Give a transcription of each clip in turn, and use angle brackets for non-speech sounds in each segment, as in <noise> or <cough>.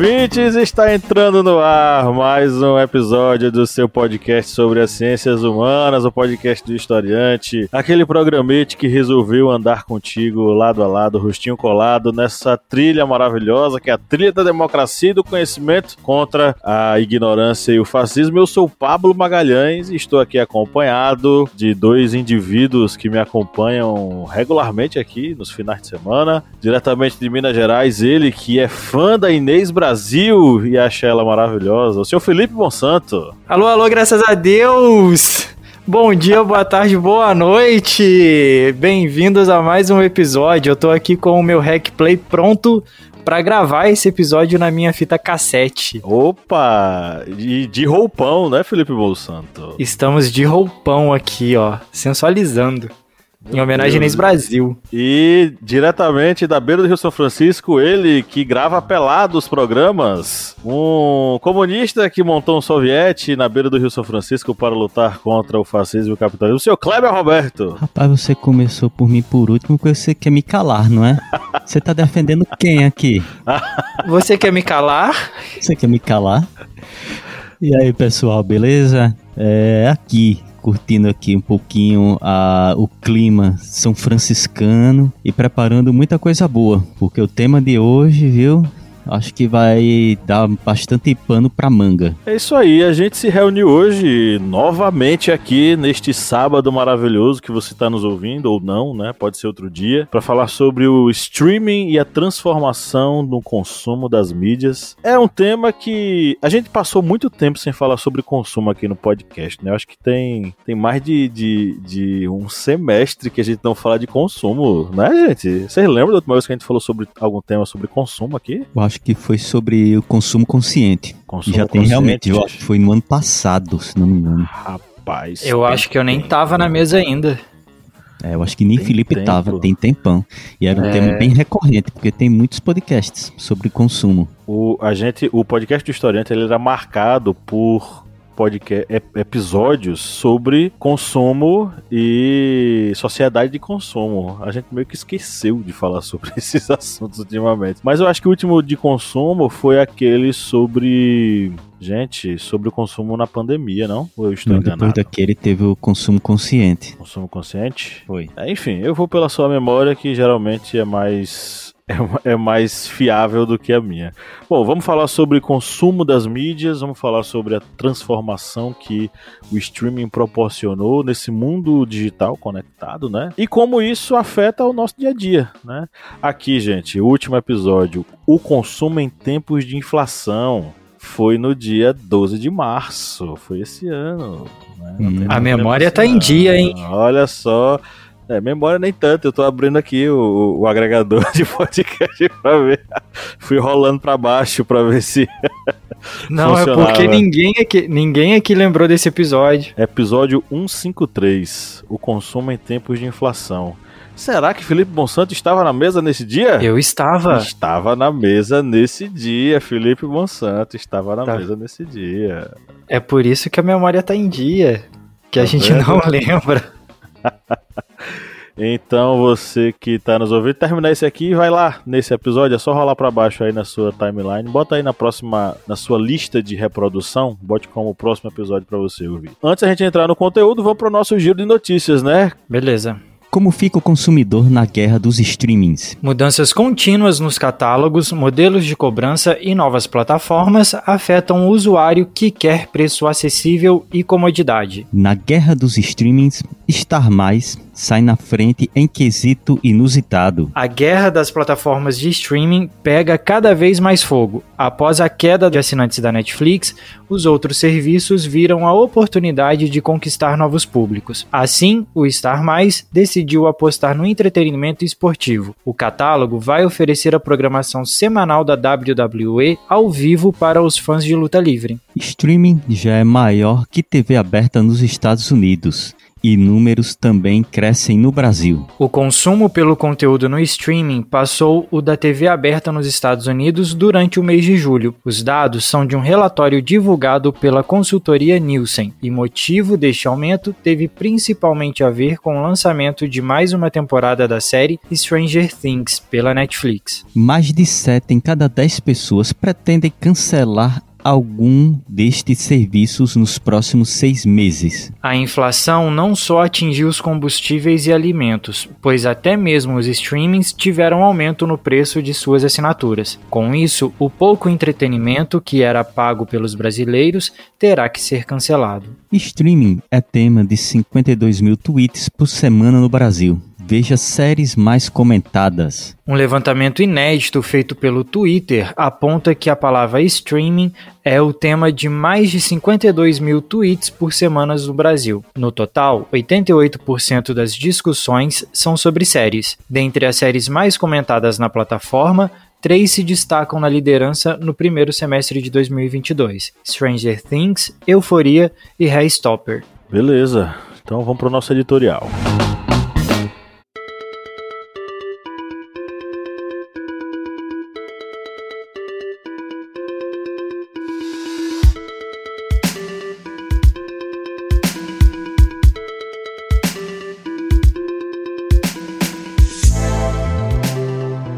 ouvintes! Está entrando no ar mais um episódio do seu podcast sobre as ciências humanas, o podcast do historiante, aquele programete que resolveu andar contigo lado a lado, rostinho colado, nessa trilha maravilhosa que é a trilha da democracia e do conhecimento contra a ignorância e o fascismo. Eu sou Pablo Magalhães e estou aqui acompanhado de dois indivíduos que me acompanham regularmente aqui nos finais de semana, diretamente de Minas Gerais, ele que é fã da Inês Brasil e acha ela maravilhosa. O senhor Felipe Monsanto. Alô, alô, graças a Deus! Bom dia, boa tarde, boa noite! Bem-vindos a mais um episódio. Eu tô aqui com o meu Hack Play pronto para gravar esse episódio na minha fita cassete. Opa! De, de roupão, né, Felipe Monsanto? Estamos de roupão aqui, ó, sensualizando. Em homenagem a Inês Brasil. E diretamente da beira do Rio São Francisco, ele que grava pelados programas, um comunista que montou um soviete na beira do Rio São Francisco para lutar contra o fascismo e o capitalismo, o senhor Kleber Roberto. Rapaz, você começou por mim por último porque você quer me calar, não é? Você tá defendendo quem aqui? <laughs> Você quer me calar? Você quer me calar? E aí, pessoal, beleza? É aqui, curtindo aqui um pouquinho a, o clima são franciscano e preparando muita coisa boa, porque o tema de hoje, viu? Acho que vai dar bastante pano pra manga. É isso aí, a gente se reuniu hoje novamente aqui neste sábado maravilhoso que você está nos ouvindo ou não, né? Pode ser outro dia, para falar sobre o streaming e a transformação no consumo das mídias. É um tema que a gente passou muito tempo sem falar sobre consumo aqui no podcast, né? Eu acho que tem, tem mais de, de, de um semestre que a gente não fala de consumo, né, gente? Vocês lembram da última vez que a gente falou sobre algum tema sobre consumo aqui? Eu acho que foi sobre o consumo consciente. Consumo Já tem consciente. realmente, eu acho que foi no ano passado, se não me engano. Rapaz. Eu acho que eu nem tava na mesa ainda. É, eu acho que nem Tem Felipe tempo. tava, tem tempão. E era um É. tema bem recorrente, porque tem muitos podcasts sobre consumo. O, a gente, o podcast do historiante ele era marcado por podcast, ep- episódios sobre consumo e sociedade de consumo. A gente meio que esqueceu de falar <laughs> sobre esses assuntos ultimamente. Mas eu acho que o último de consumo foi aquele sobre. Gente, sobre o consumo na pandemia, não? Ou eu estou Não, depois enganado? daquele teve o consumo consciente. Consumo consciente? Foi. É, Enfim, eu vou pela sua memória, que geralmente é mais. É, é mais fiável do que a minha. Bom, vamos falar sobre consumo das mídias, vamos falar sobre a transformação que o streaming proporcionou nesse mundo digital conectado, né? E como isso afeta o nosso dia a dia, né? Aqui, gente, o último episódio, o consumo em tempos de inflação. Foi no dia 12 de março, foi esse ano. né? Hum. A memória tá assim, em dia, hein? Olha só. É, memória nem tanto, eu tô abrindo aqui o, o agregador <laughs> de podcast pra ver. Fui rolando pra baixo pra ver se. <laughs> Não, é porque ninguém aqui, ninguém aqui lembrou desse episódio. Episódio 153: O consumo em tempos de inflação. Será que Felipe Monsanto estava na mesa nesse dia? Eu estava. Estava na mesa nesse dia, Felipe Monsanto estava na Tá. mesa nesse dia. É por isso que a memória tá em dia. Que a Tá gente vendo? não <laughs> lembra. Então você que tá nos ouvindo, terminar esse aqui, vai lá nesse episódio, é só rolar pra baixo aí na sua timeline, bota aí na próxima, na sua lista de reprodução, bote como próximo episódio pra você ouvir. Antes a gente entrar no conteúdo, vamos pro nosso giro de notícias, né? Beleza. Como fica o consumidor na guerra dos streamings? Mudanças contínuas nos catálogos, modelos de cobrança e novas plataformas afetam o usuário que quer preço acessível e comodidade. Na guerra dos streamings, Star Mais sai na frente em quesito inusitado. A guerra das plataformas de streaming pega cada vez mais fogo. Após a queda de assinantes da Netflix, os outros serviços viram a oportunidade de conquistar novos públicos. Assim, o Star Mais decidiu apostar no entretenimento esportivo. O catálogo vai oferecer a programação semanal da WWE ao vivo para os fãs de luta livre. Streaming já é maior que TV aberta nos Estados Unidos e números também crescem no Brasil. O consumo pelo conteúdo no streaming passou o da TV aberta nos Estados Unidos durante o mês de julho. Os dados são de um relatório divulgado pela consultoria Nielsen, e motivo deste aumento teve principalmente a ver com o lançamento de mais uma temporada da série Stranger Things pela Netflix. Mais de 7 em cada 10 pessoas pretendem cancelar algum destes serviços nos próximos seis meses. A inflação não só atingiu os combustíveis e alimentos, pois até mesmo os streamings tiveram aumento no preço de suas assinaturas. Com isso, o pouco entretenimento que era pago pelos brasileiros terá que ser cancelado. Streaming é tema de 52 mil tweets por semana no Brasil. Veja séries mais comentadas. Um levantamento inédito feito pelo Twitter aponta que a palavra streaming é o tema de mais de 52 mil tweets por semana no Brasil. No total, 88% das discussões são sobre séries. Dentre as séries mais comentadas na plataforma, três se destacam na liderança no primeiro semestre de 2022: Stranger Things, Euforia e Hairstopper. Beleza, então vamos para o nosso editorial.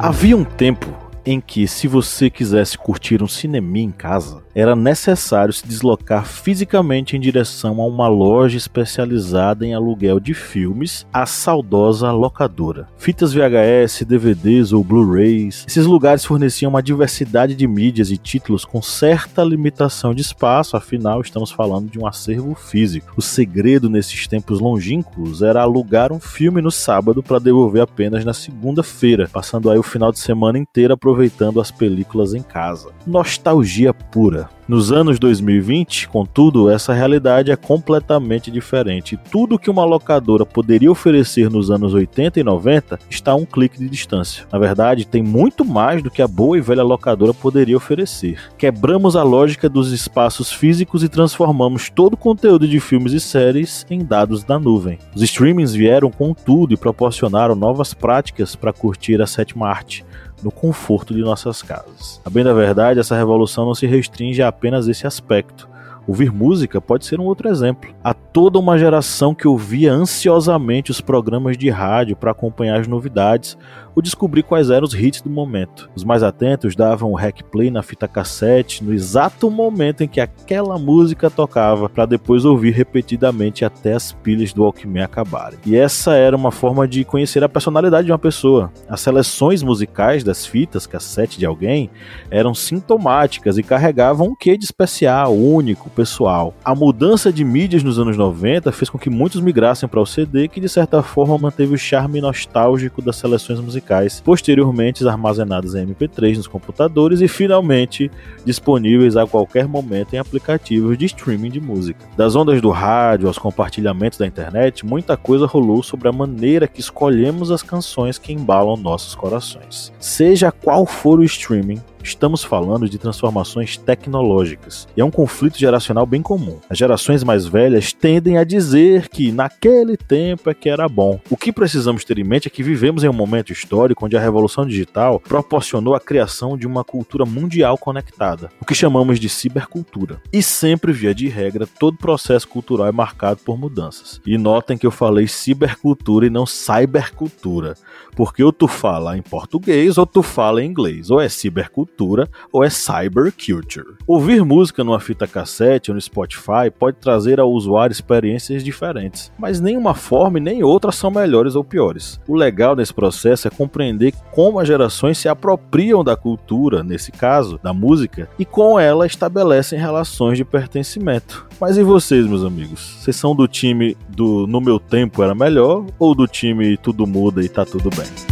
Havia um tempo em que, se você quisesse curtir um cinema em casa, era necessário se deslocar fisicamente em direção a uma loja especializada em aluguel de filmes, a saudosa locadora. Fitas VHS, DVDs ou Blu-rays, esses lugares forneciam uma diversidade de mídias e títulos com certa limitação de espaço, afinal estamos falando de um acervo físico. O segredo nesses tempos longínquos era alugar um filme no sábado para devolver apenas na segunda-feira, passando aí o final de semana aproveitando as películas em casa. Nostalgia pura. Nos anos 2020, contudo, essa realidade é completamente diferente. Tudo que uma locadora poderia oferecer nos anos 80 e 90 está a um clique de distância. Na verdade, tem muito mais do que a boa e velha locadora poderia oferecer. Quebramos a lógica dos espaços físicos e transformamos todo o conteúdo de filmes e séries em dados da nuvem. Os streamings vieram com tudo e proporcionaram novas práticas para curtir a sétima arte no conforto de nossas casas. A bem da verdade, essa revolução não se restringe a apenas esse aspecto. Ouvir música pode ser um outro exemplo. Há toda uma geração que ouvia ansiosamente os programas de rádio para acompanhar as novidades, ou descobrir quais eram os hits do momento. Os mais atentos davam o hack play na fita cassete no exato momento em que aquela música tocava, para depois ouvir repetidamente até as pilhas do Walkman acabarem. E essa era uma forma de conhecer a personalidade de uma pessoa. As seleções musicais das fitas cassete de alguém eram sintomáticas e carregavam um quê de especial, único, pessoal. A mudança de mídias nos anos 90 fez com que muitos migrassem para o CD, que de certa forma manteve o charme nostálgico das seleções musicais posteriormente armazenadas em MP3 nos computadores e finalmente disponíveis a qualquer momento em aplicativos de streaming de música. Das ondas do rádio aos compartilhamentos da internet, muita coisa rolou sobre a maneira que escolhemos as canções que embalam nossos corações. Seja qual for o streaming, Estamos falando de transformações tecnológicas. E é um conflito geracional bem comum. As gerações mais velhas tendem a dizer que naquele tempo é que era bom. O que precisamos ter em mente é que vivemos em um momento histórico onde a revolução digital proporcionou a criação de uma cultura mundial conectada, o que chamamos de cibercultura. E sempre, via de regra, todo processo cultural é marcado por mudanças. E notem que eu falei cibercultura e não cybercultura, porque ou tu fala em português ou tu fala em inglês, ou é cibercultura cultura ou é cyberculture. Ouvir música numa fita cassete ou no Spotify pode trazer ao usuário experiências diferentes, mas nenhuma forma e nem outra são melhores ou piores. O legal nesse processo é compreender como as gerações se apropriam da cultura, nesse caso, da música, e com ela estabelecem relações de pertencimento. Mas e vocês, meus amigos? Vocês são do time do No Meu Tempo Era Melhor ou do time Tudo Muda e Tá Tudo Bem?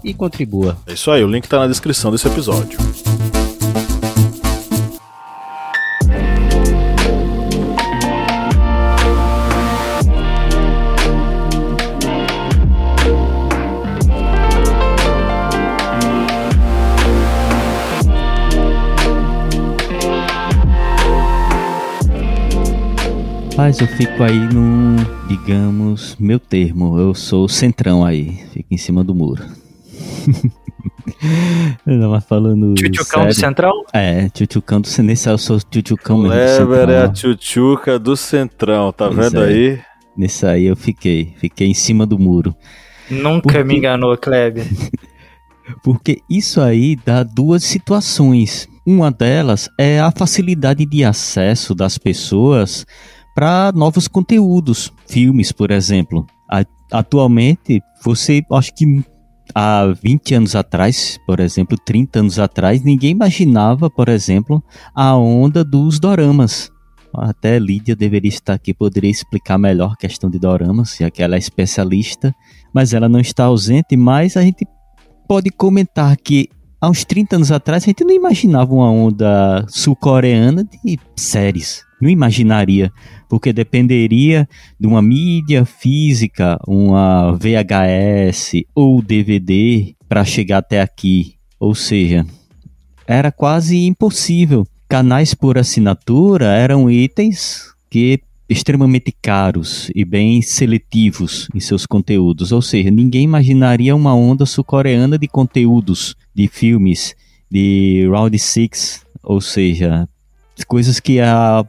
e contribua. É isso aí, o link tá na descrição desse episódio. Rapaz, eu fico aí num, digamos, meu termo. Eu sou o centrão aí, fico em cima do muro. <laughs> Não, mas falando. Tchutchucão do Central? É, tchutchucão do Nesse eu sou tchutchucão mesmo. Lever é a tchutchuca do Centrão, tá vendo aí? Nesse aí eu fiquei, fiquei em cima do muro. Nunca Porque... me enganou, Kleber. <laughs> Porque isso aí dá duas situações. Uma delas é a facilidade de acesso das pessoas para novos conteúdos, filmes, por exemplo. Atualmente, você acho que há 20 anos atrás, por exemplo, 30 anos atrás, ninguém imaginava, por exemplo, a onda dos doramas. Até Lídia deveria estar aqui, poderia explicar melhor a questão de doramas, já que ela é especialista, mas ela não está ausente, mas a gente pode comentar que há uns 30 anos atrás a gente não imaginava uma onda sul-coreana de séries. Não imaginaria porque dependeria de uma mídia física, uma VHS ou DVD para chegar até aqui. Ou seja, era quase impossível. Canais por assinatura eram itens que extremamente caros e bem seletivos em seus conteúdos. Ou seja, ninguém imaginaria uma onda sul-coreana de conteúdos, de filmes, de Round 6, ou seja, coisas que há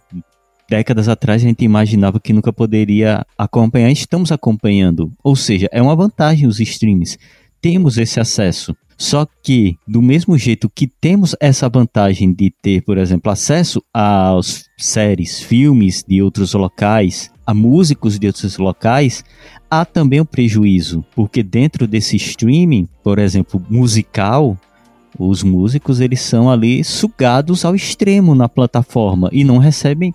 décadas atrás a gente imaginava que nunca poderia acompanhar, estamos acompanhando. Ou seja, é uma vantagem os streams. Temos esse acesso. Só que, do mesmo jeito que temos essa vantagem de ter, por exemplo, acesso às séries, filmes de outros locais, a músicos de outros locais, há também um prejuízo, porque dentro desse streaming, por exemplo, musical, os músicos eles são ali sugados ao extremo na plataforma e não recebem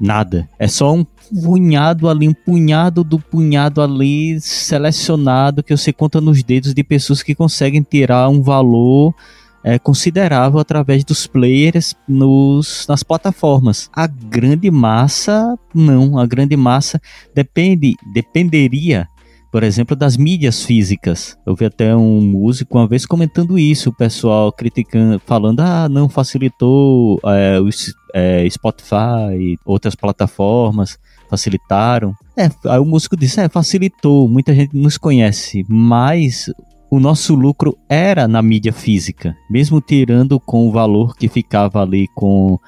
Nada. É só um punhado ali, um punhado do punhado ali selecionado que você conta nos dedos de pessoas que conseguem tirar um valor é, considerável através dos players nos, nas plataformas. A grande massa, não. A grande massa depende, dependeria por exemplo, das mídias físicas. Eu vi até um músico uma vez comentando isso, o pessoal criticando, falando, ah, não facilitou é, o é, Spotify, outras plataformas, facilitaram. É, aí o músico disse, é, facilitou, muita gente nos conhece, mas o nosso lucro era na mídia física, mesmo tirando com o valor que ficava ali com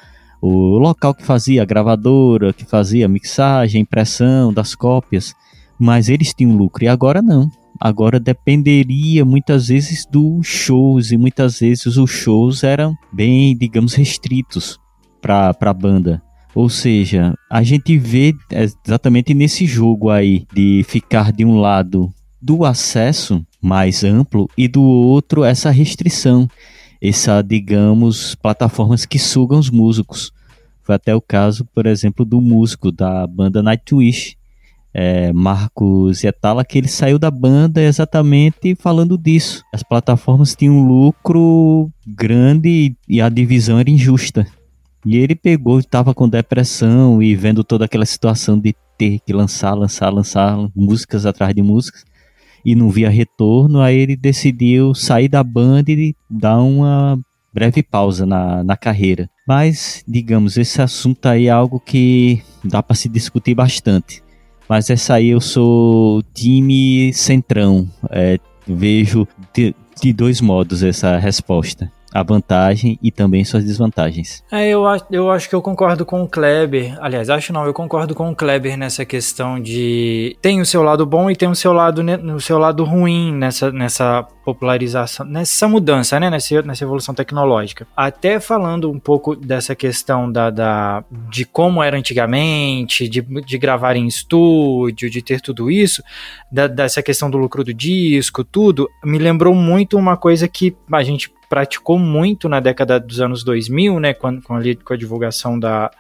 o local que fazia a gravadora, que fazia mixagem, impressão das cópias mas eles tinham lucro e agora não. Agora dependeria muitas vezes dos shows e muitas vezes os shows eram bem, digamos, restritos para a banda. Ou seja, a gente vê exatamente nesse jogo aí de ficar de um lado do acesso mais amplo e do outro essa restrição, essa, digamos, plataformas que sugam os músicos. Foi até o caso, por exemplo, do músico da banda Nightwish, é, Marcos Etala, que ele saiu da banda exatamente falando disso. As plataformas tinham um lucro grande e a divisão era injusta. E ele pegou, estava com depressão e vendo toda aquela situação de ter que lançar, lançar, lançar músicas atrás de músicas e não via retorno, aí ele decidiu sair da banda e dar uma breve pausa na, na carreira. Mas, digamos, esse assunto aí é algo que dá para se discutir bastante. Mas essa aí eu sou time centrão. É, vejo de, de dois modos essa resposta. A vantagem e também suas desvantagens. É, eu, eu acho que eu concordo com o Kleber. Aliás, acho não, eu concordo com o Kleber nessa questão de tem o seu lado bom e tem o seu lado, o seu lado ruim nessa, nessa popularização, nessa mudança, né, nessa, nessa evolução tecnológica. Até falando um pouco dessa questão da, da de como era antigamente, de, de gravar em estúdio, de ter tudo isso, da, dessa questão do lucro do disco, tudo, me lembrou muito uma coisa que a gente praticou muito na década dos anos 2000, né, com, com, com a divulgação da,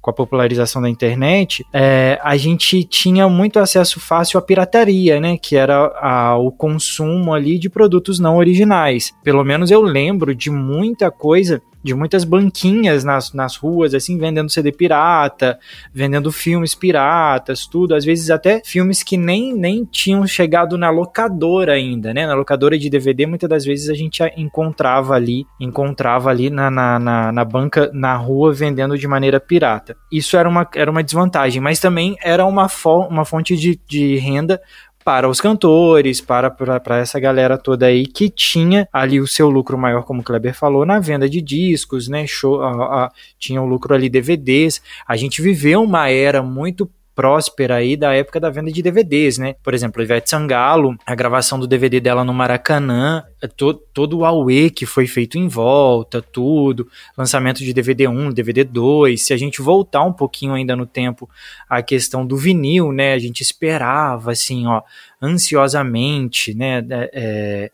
com a popularização da internet, é, a gente tinha muito acesso fácil à pirataria, né? Que era a, o consumo ali de produtos não originais. Pelo menos eu lembro de muita coisa de muitas banquinhas nas, nas ruas, assim, vendendo CD pirata, vendendo filmes piratas, tudo. Às vezes até filmes que nem, nem tinham chegado na locadora ainda, né? Na locadora de DVD, muitas das vezes a gente encontrava ali, encontrava ali na, na, na, na banca, na rua, vendendo de maneira pirata. Isso era uma, era uma desvantagem, mas também era uma, fo uma fonte de, de renda para os cantores, para, para, para essa galera toda aí que tinha ali o seu lucro maior, como o Kleber falou, na venda de discos, né? Show, a, a, tinha o lucro ali DVDs. A gente viveu uma era muito próspera aí da época da venda de DVDs, né? Por exemplo, Ivete Sangalo, a gravação do DVD dela no Maracanã, to, todo o Aue que foi feito em volta, tudo, lançamento de DVD 1, DVD 2. Se a gente voltar um pouquinho ainda no tempo, a questão do vinil, né? A gente esperava, assim, ó, ansiosamente, né? É, é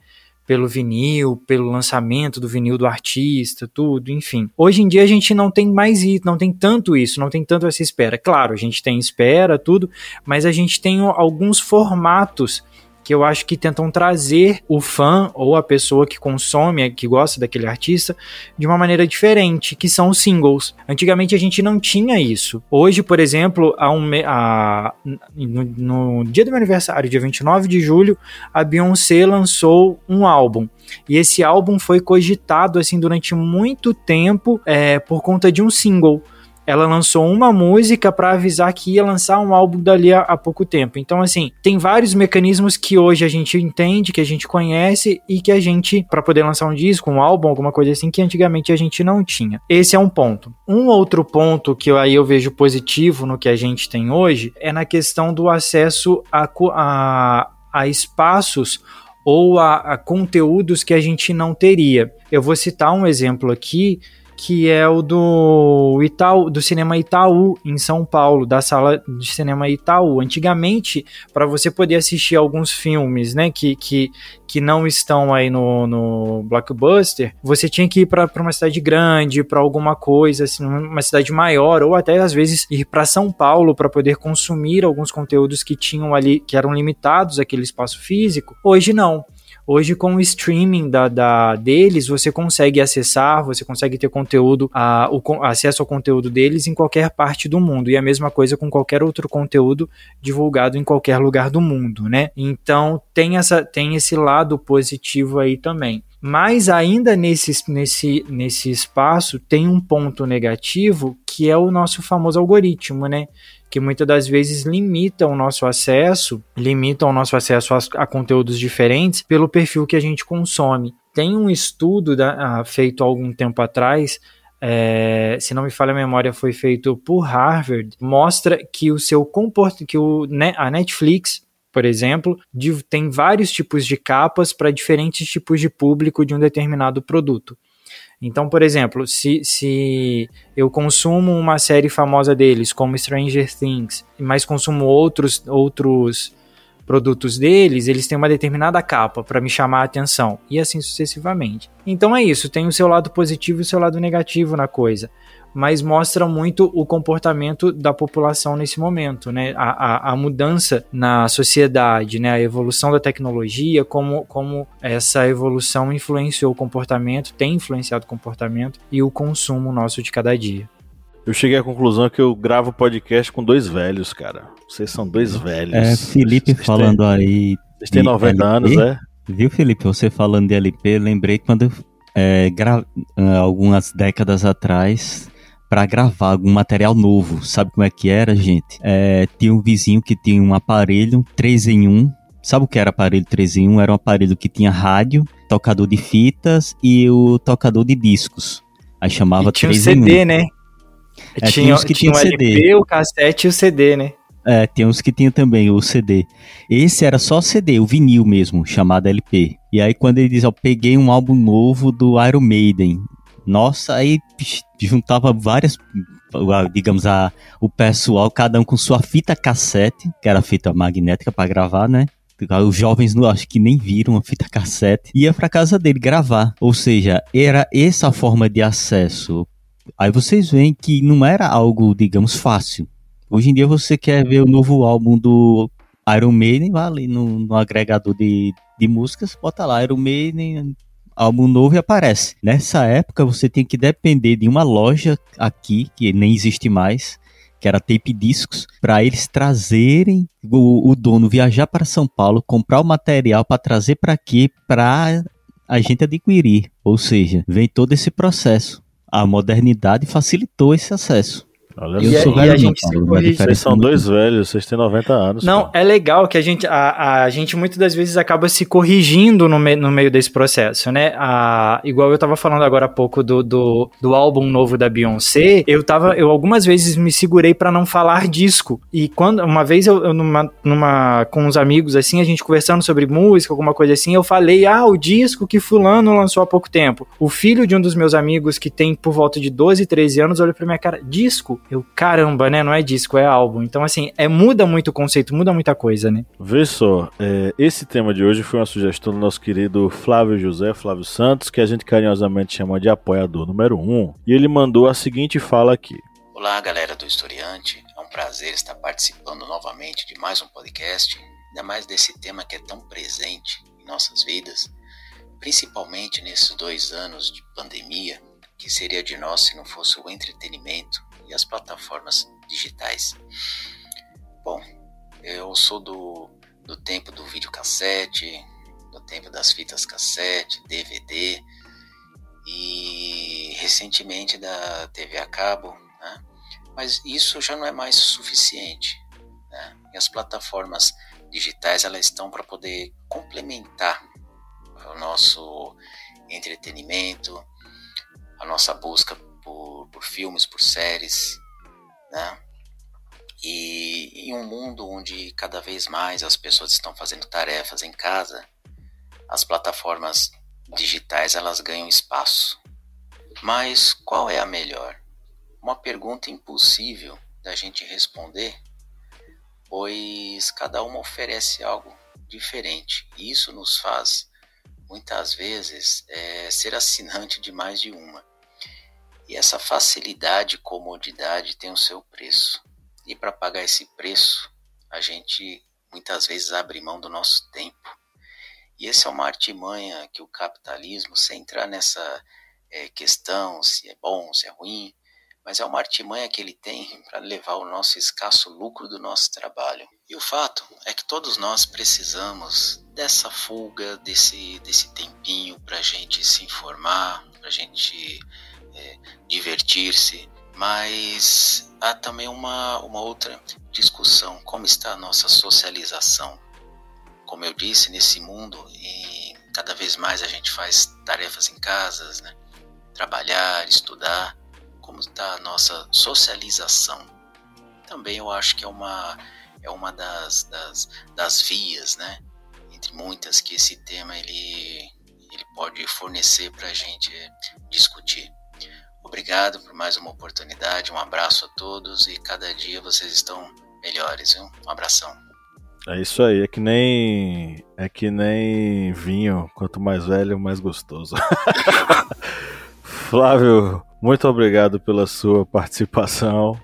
pelo vinil, pelo lançamento do vinil do artista, tudo, enfim. Hoje em dia a gente não tem mais isso, não tem tanto isso, não tem tanto essa espera. Claro, a gente tem espera, tudo, mas a gente tem alguns formatos que eu acho que tentam trazer o fã ou a pessoa que consome, que gosta daquele artista, de uma maneira diferente, que são os singles. Antigamente a gente não tinha isso. Hoje, por exemplo, a um, a, no, no dia do meu aniversário, dia 29 de julho, a Beyoncé lançou um álbum. E esse álbum foi cogitado assim durante muito tempo é, por conta de um single ela lançou uma música para avisar que ia lançar um álbum dali a, a, pouco tempo. Então, assim, tem vários mecanismos que hoje a gente entende, que a gente conhece e que a gente, para poder lançar um disco, um álbum, alguma coisa assim, que antigamente a gente não tinha. Esse é um ponto. Um outro ponto que eu, aí eu vejo positivo no que a gente tem hoje é na questão do acesso a, a, a espaços ou a, a conteúdos que a gente não teria. Eu vou citar um exemplo aqui que é o do Itaú, do cinema Itaú em São Paulo, da sala de cinema Itaú. Antigamente, para você poder assistir alguns filmes, né, que, que, que não estão aí no, no blockbuster, você tinha que ir para uma cidade grande, para alguma coisa, assim, uma cidade maior, ou até às vezes ir para São Paulo para poder consumir alguns conteúdos que tinham ali, que eram limitados àquele espaço físico. Hoje não. Hoje, com o streaming da, da, deles, você consegue acessar, você consegue ter conteúdo, a, o, acesso ao conteúdo deles em qualquer parte do mundo. E a mesma coisa com qualquer outro conteúdo divulgado em qualquer lugar do mundo, né? Então tem, essa, tem esse lado positivo aí também. Mas ainda nesse, nesse, nesse espaço tem um ponto negativo que é o nosso famoso algoritmo, né? Que muitas das vezes limitam o nosso acesso, limitam o nosso acesso a, a conteúdos diferentes pelo perfil que a gente consome. Tem um estudo da, uh, feito há algum tempo atrás é, se não me falha a memória, foi feito por Harvard, mostra que o seu comportamento, que o, né, a Netflix, por exemplo, de, tem vários tipos de capas para diferentes tipos de público de um determinado produto. Então, por exemplo, se, se eu consumo uma série famosa deles, como Stranger Things, mas consumo outros, outros produtos deles, eles têm uma determinada capa para me chamar a atenção, e assim sucessivamente. Então é isso, tem o seu lado positivo e o seu lado negativo na coisa mas mostra muito o comportamento da população nesse momento, né? A, a, a, mudança na sociedade, né? A evolução da tecnologia, como, como essa evolução influenciou o comportamento, tem influenciado o comportamento e o consumo nosso de cada dia. Eu cheguei à conclusão que eu gravo podcast com dois velhos, cara. Vocês são dois velhos. É, Felipe vocês falando têm, aí. Vocês têm 90 LP? anos, é? Viu, Felipe? Você falando de LP, lembrei quando é, gra... Ah, algumas décadas atrás para gravar algum material novo. Sabe como é que era, gente? É, tinha um vizinho que tinha um aparelho 3 em 1. Sabe o que era aparelho 3 em 1? Era um aparelho que tinha rádio tocador de fitas e o tocador de discos. Aí chamava E tinha o três em CD, um. né? É, tinha tinha, uns que tinha o tinham LP, CD. o cassete e o CD, né? É, tem uns que tinha também o CD. Esse era só CD, o vinil mesmo, chamado LP. E aí quando ele diz, ó, peguei um álbum novo do Iron Maiden. Nossa, aí juntava várias, digamos, a, o pessoal, cada um com sua fita cassete, que era fita magnética pra gravar, né? Os jovens não acho que nem viram a fita cassete. Ia pra casa dele gravar. Ou seja, era essa forma de acesso. Aí vocês veem que não era algo, digamos, fácil. Hoje em dia você quer ver o novo álbum do Iron Maiden, vai ali no, no agregador de, de músicas, bota lá Iron Maiden, álbum novo e aparece. Nessa época você tem que depender de uma loja aqui, que nem existe mais, que era Tape Discos, para eles trazerem o, o dono viajar para São Paulo, comprar o material para trazer para aqui, para a gente adquirir. Ou seja, vem todo esse processo. A modernidade facilitou esse acesso. Olha E a- sou e gente não, se Paulo, Vocês são é muito- dois velhos, vocês têm 90 anos. Não, cara. é legal que a gente, a, a gente muitas das vezes acaba se corrigindo no, me- no meio desse processo, né? A, igual eu tava falando agora há pouco do, do, do álbum novo da Beyoncé, eu tava, eu algumas vezes me segurei pra não falar disco. E quando, uma vez eu, eu numa, numa, com uns amigos assim, a gente conversando sobre música, alguma coisa assim, eu falei, ah, o disco que fulano lançou há pouco tempo. O filho de um dos meus amigos que tem por volta de 12, 13 anos, olhou pra minha cara, disco? Eu, caramba, né? Não é disco, é álbum. Então, assim, é, muda muito o conceito, muda muita coisa, né? Vê só, é, esse tema de hoje foi uma sugestão do nosso querido Flávio José, Flávio Santos, que a gente carinhosamente chama de apoiador número 1. E ele mandou a seguinte fala aqui. Olá, galera do Historiante. É um prazer estar participando novamente de mais um podcast, ainda mais desse tema que é tão presente em nossas vidas, principalmente nesses dois anos de pandemia, que seria de nós se não fosse o entretenimento e as plataformas digitais. Bom, eu sou do, do tempo do videocassete, do tempo das fitas cassete, DVD e recentemente da TV a cabo, né? mas isso já não é mais suficiente. Né? E as plataformas digitais elas estão para poder complementar o nosso entretenimento, a nossa busca por, por filmes, por séries, né? E em um mundo onde cada vez mais as pessoas estão fazendo tarefas em casa, as plataformas digitais elas ganham espaço. Mas qual é a melhor? Uma pergunta impossível da gente responder, pois cada uma oferece algo diferente. E isso nos faz, muitas vezes, é, ser assinante de mais de uma. E essa facilidade e comodidade tem o seu preço. E para pagar esse preço, a gente muitas vezes abre mão do nosso tempo. E essa é uma artimanha que o capitalismo, sem entrar nessa é, questão se é bom, se é ruim, mas é uma artimanha que ele tem para levar o nosso escasso lucro do nosso trabalho. E o fato é que todos nós precisamos dessa fuga, desse, desse tempinho para a gente se informar, para a gente é, divertir-se, mas há também uma, uma outra discussão: como está a nossa socialização? Como eu disse, nesse mundo, e cada vez mais a gente faz tarefas em casas, né? trabalhar, estudar, como está a nossa socialização. Também eu acho que é uma, é uma das, das, das vias, né? entre muitas, que esse tema ele, ele pode fornecer para a gente discutir. Obrigado por mais uma oportunidade, um abraço a todos e cada dia vocês estão melhores, viu? Um abração. É isso aí, é que nem. É que nem vinho. Quanto mais velho, mais gostoso. <laughs> Flávio, muito obrigado pela sua participação.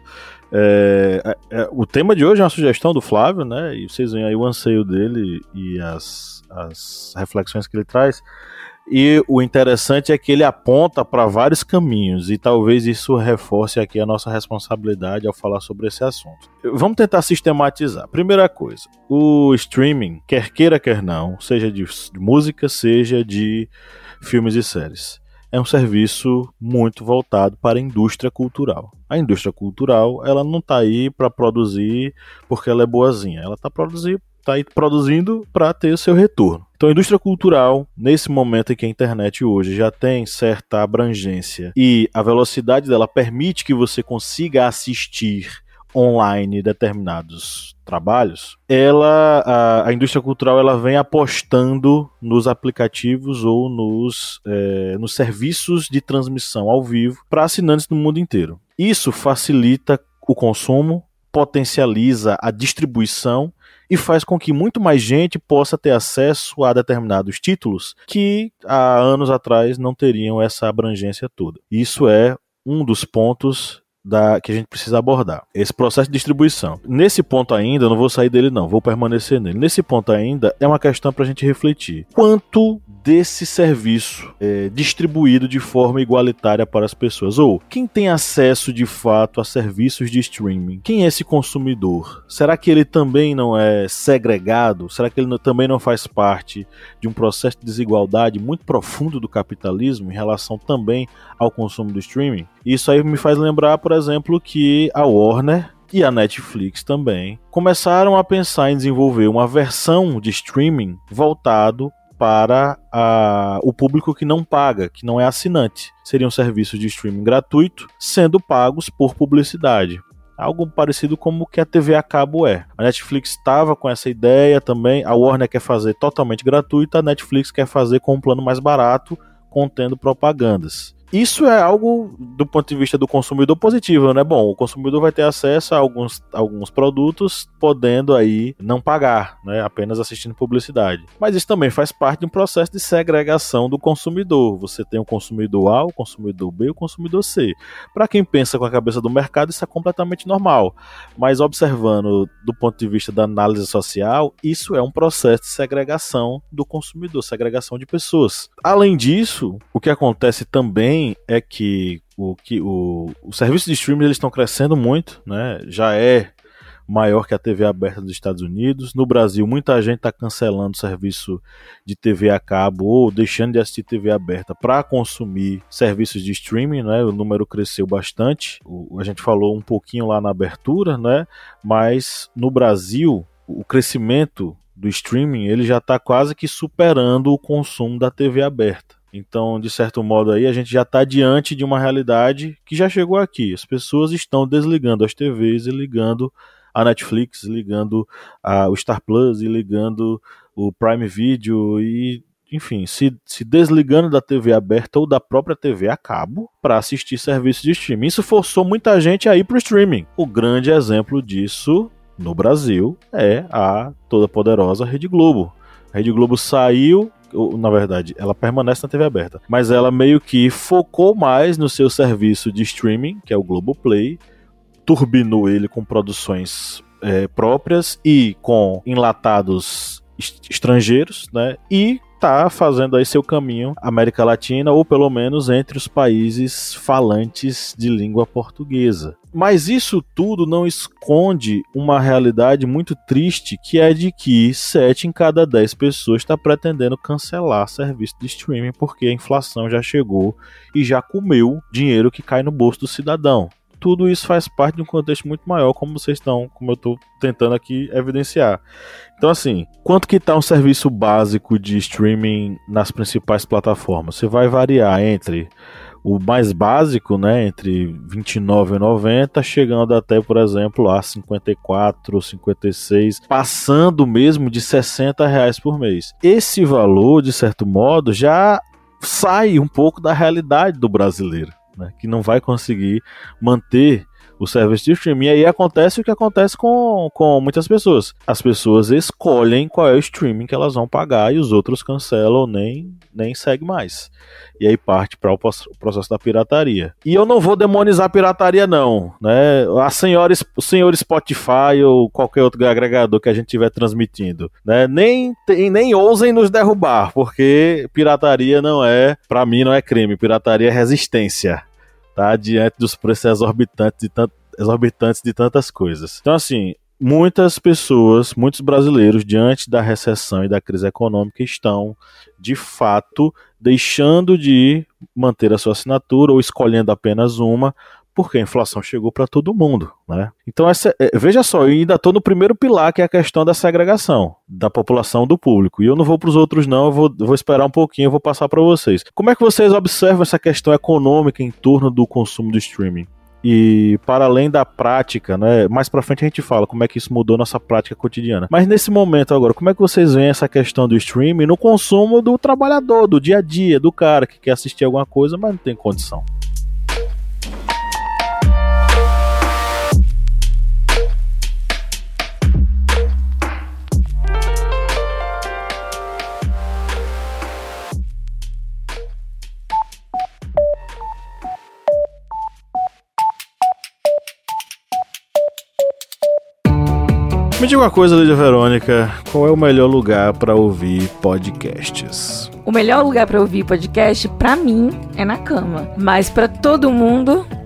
É, é, o tema de hoje é uma sugestão do Flávio, né? E vocês veem aí o anseio dele e as, as reflexões que ele traz. E o interessante é que ele aponta para vários caminhos, e talvez isso reforce aqui a nossa responsabilidade ao falar sobre esse assunto. Vamos tentar sistematizar. Primeira coisa, o streaming, quer queira, quer não, seja de música, seja de filmes e séries, é um serviço muito voltado para a indústria cultural. A indústria cultural, ela não está aí para produzir porque ela é boazinha, ela está produzir está produzindo para ter o seu retorno. Então, a indústria cultural, nesse momento em que a internet hoje já tem certa abrangência e a velocidade dela permite que você consiga assistir online determinados trabalhos, ela a, a, indústria cultural ela vem apostando nos aplicativos ou nos, é, nos serviços de transmissão ao vivo para assinantes do mundo inteiro. Isso facilita o consumo, potencializa a distribuição e faz com que muito mais gente possa ter acesso a determinados títulos que há anos atrás não teriam essa abrangência toda. Isso é um dos pontos da, que a gente precisa abordar. Esse processo de distribuição. Nesse ponto ainda, eu não vou sair dele não, vou permanecer nele. Nesse ponto ainda, é uma questão para a gente refletir. Quanto desse serviço é, distribuído de forma igualitária para as pessoas? Ou quem tem acesso de fato a serviços de streaming? Quem é esse consumidor? Será que ele também não é segregado? Será que ele também não faz parte de um processo de desigualdade muito profundo do capitalismo em relação também ao consumo do streaming? Isso aí me faz lembrar, por exemplo, que a Warner e a Netflix também começaram a pensar em desenvolver uma versão de streaming voltado para a, o público que não paga, que não é assinante. Seriam serviços de streaming gratuito, sendo pagos por publicidade. Algo parecido como que a TV a cabo é. A Netflix estava com essa ideia também. A Warner quer fazer totalmente gratuito, a Netflix quer fazer com um plano mais barato, contendo propagandas. Isso é algo, do ponto de vista do consumidor, positivo, né? Bom, o consumidor vai ter acesso a alguns, alguns produtos, podendo aí não pagar, né? Apenas assistindo publicidade. Mas isso também faz parte de um processo de segregação do consumidor. Você tem o consumidor A, o consumidor B e o consumidor C. Para quem pensa com a cabeça do mercado, isso é completamente normal. Mas observando do ponto de vista da análise social, isso é um processo de segregação do consumidor, segregação de pessoas. Além disso, o que acontece também também é que o que o, o serviço de streaming eles estão crescendo muito, né? Já é maior que a TV aberta dos Estados Unidos. No Brasil, muita gente está cancelando o serviço de TV a cabo ou deixando de assistir TV aberta para consumir serviços de streaming, né? O número cresceu bastante. O, a gente falou um pouquinho lá na abertura, né? Mas no Brasil, o crescimento do streaming ele já está quase que superando o consumo da TV aberta. Então, de certo modo aí, a gente já está diante de uma realidade que já chegou aqui. As pessoas estão desligando as TVs e ligando a Netflix, ligando a, o Star Plus e ligando o Prime Video e, enfim, se, se desligando da TV aberta ou da própria TV a cabo para assistir serviços de streaming. Isso forçou muita gente a ir para o streaming. O grande exemplo disso no Brasil é a toda poderosa Rede Globo. A Rede Globo saiu na verdade, ela permanece na TV aberta, mas ela meio que focou mais no seu serviço de streaming, que é o Globoplay, turbinou ele com produções é, próprias e com enlatados estrangeiros, né? E tá fazendo aí seu caminho América Latina ou pelo menos entre os países falantes de língua portuguesa. Mas isso tudo não esconde uma realidade muito triste, que é de que 7 em cada 10 pessoas está pretendendo cancelar serviço de streaming porque a inflação já chegou e já comeu dinheiro que cai no bolso do cidadão. Tudo isso faz parte de um contexto muito maior, como vocês estão, como eu estou tentando aqui evidenciar. Então, assim, quanto que está um serviço básico de streaming nas principais plataformas? Você vai variar entre o mais básico, né, entre 29,90, chegando até, por exemplo, a 54, 56, passando mesmo de 60 reais por mês. Esse valor, de certo modo, já sai um pouco da realidade do brasileiro, né, que não vai conseguir manter o serviço de streaming. E aí acontece o que acontece com, com muitas pessoas. As pessoas escolhem qual é o streaming que elas vão pagar e os outros cancelam nem, nem segue mais. E aí parte para o processo da pirataria. E eu não vou demonizar a pirataria, não. Né? A senhora, o senhor Spotify ou qualquer outro agregador que a gente estiver transmitindo. Né? Nem, nem ousem nos derrubar, porque pirataria não é, para mim, não é crime. Pirataria é resistência tá? Diante dos preços exorbitantes de, tant exorbitantes de tantas coisas. Então, assim, muitas pessoas, muitos brasileiros, diante da recessão e da crise econômica, estão, de fato, deixando de manter a sua assinatura ou escolhendo apenas uma porque a inflação chegou para todo mundo, né? Então, essa, é, veja só, eu ainda estou no primeiro pilar, que é a questão da segregação da população do público. E eu não vou para os outros, não, eu vou, vou esperar um pouquinho, eu vou passar para vocês. Como é que vocês observam essa questão econômica em torno do consumo do streaming? E para além da prática, né? Mais para frente a gente fala como é que isso mudou nossa prática cotidiana. Mas nesse momento agora, como é que vocês veem essa questão do streaming no consumo do trabalhador, do dia a dia, do cara que quer assistir alguma coisa, mas não tem condição? Me diga uma coisa, Lídia Verônica, qual é o melhor lugar para ouvir podcasts? O melhor lugar para ouvir podcast, para mim, é na cama. Mas para todo mundo,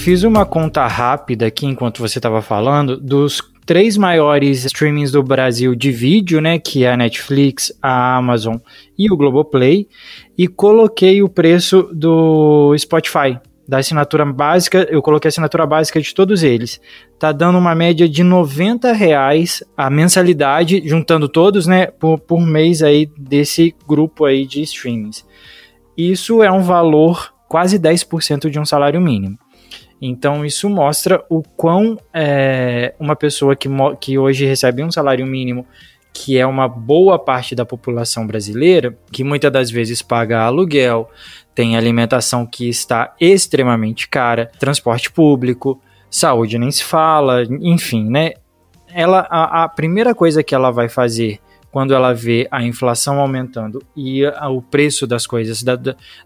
Fiz uma conta rápida aqui enquanto você estava falando dos três maiores streamings do Brasil de vídeo, né, que é a Netflix, a Amazon e o Globoplay, e coloquei o preço do Spotify, da assinatura básica, eu coloquei a assinatura básica de todos eles. Tá dando uma média de 90 reais a mensalidade, juntando todos, né, por, por mês aí desse grupo aí de streamings. Isso é um valor quase 10% de um salário mínimo. Então isso mostra o quão é, uma pessoa que, que hoje recebe um salário mínimo, que é uma boa parte da população brasileira, que muitas das vezes paga aluguel, tem alimentação que está extremamente cara, transporte público, saúde nem se fala, enfim, né? Ela, a, a primeira coisa que ela vai fazer quando ela vê a inflação aumentando e a, o preço das coisas, da,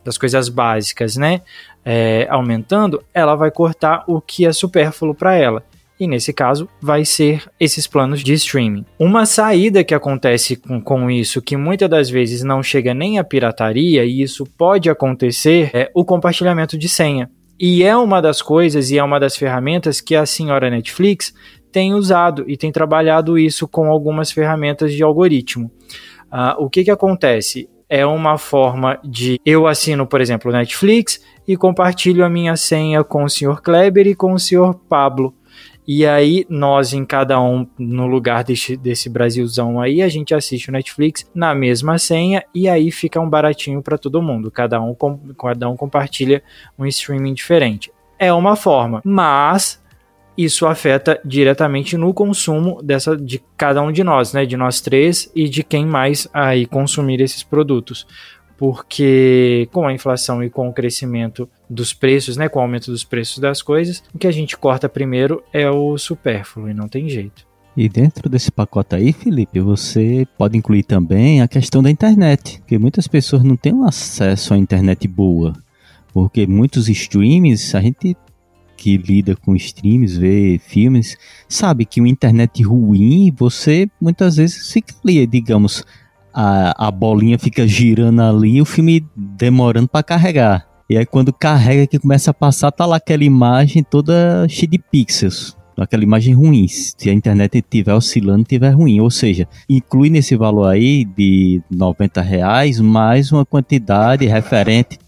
das coisas básicas, né, é, aumentando, ela vai cortar o que é supérfluo para ela. E nesse caso, vai ser esses planos de streaming. Uma saída que acontece com, com isso, que muitas das vezes não chega nem à pirataria, e isso pode acontecer, é o compartilhamento de senha. E é uma das coisas e é uma das ferramentas que a senhora Netflix tem usado e tem trabalhado isso com algumas ferramentas de algoritmo. Uh, o que, que acontece? É uma forma de eu assino, por exemplo, Netflix e compartilho a minha senha com o Sr. Kleber e com o Sr. Pablo. E aí, nós em cada um, no lugar desse, desse Brasilzão aí, a gente assiste o Netflix na mesma senha e aí fica um baratinho para todo mundo. Cada um, cada um compartilha um streaming diferente. É uma forma, mas isso afeta diretamente no consumo dessa de cada um de nós, né, de nós três e de quem mais aí consumir esses produtos. Porque com a inflação e com o crescimento dos preços, né, com o aumento dos preços das coisas, o que a gente corta primeiro é o supérfluo e não tem jeito. E dentro desse pacote aí, Felipe, você pode incluir também a questão da internet, porque muitas pessoas não têm acesso à internet boa, porque muitos streams, a gente que lida com streams, vê filmes, sabe que uma internet ruim, você muitas vezes fica ali, digamos, a, a bolinha fica girando ali o filme demorando para carregar. E aí quando carrega que começa a passar, tá lá aquela imagem toda cheia de pixels. Aquela imagem ruim, se a internet estiver oscilando, estiver ruim. Ou seja, inclui nesse valor aí de 90 reais mais uma quantidade referente.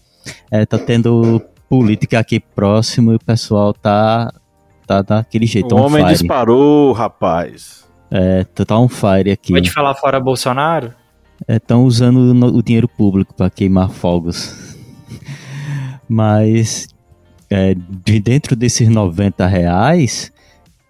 É, tá tendo política aqui próximo e o pessoal tá, tá daquele jeito. O homem fire. disparou, rapaz. É, tá um fire aqui. Pode falar fora Bolsonaro? estão é, usando o dinheiro público para queimar fogos. <laughs> Mas é, de dentro desses 90 reais,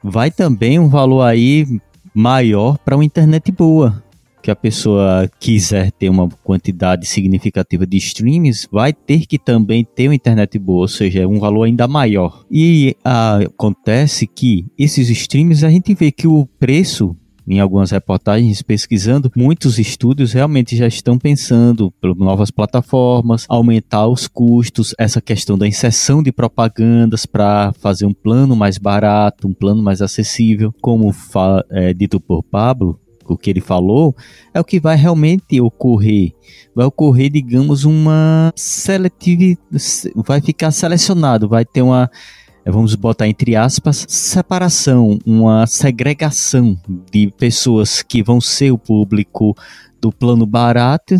vai também um valor aí maior para uma internet boa. Que a pessoa quiser ter uma quantidade significativa de streams, vai ter que também ter uma internet boa, ou seja, um valor ainda maior. E a, acontece que esses streams a gente vê que o preço em algumas reportagens pesquisando, muitos estúdios realmente já estão pensando por novas plataformas, aumentar os custos, essa questão da inserção de propagandas para fazer um plano mais barato, um plano mais acessível, como é, dito por Pablo, o que ele falou, é o que vai realmente ocorrer. Vai ocorrer, digamos, uma seletividade, vai ficar selecionado, vai ter uma, vamos botar entre aspas, separação, uma segregação de pessoas que vão ser o público do plano barato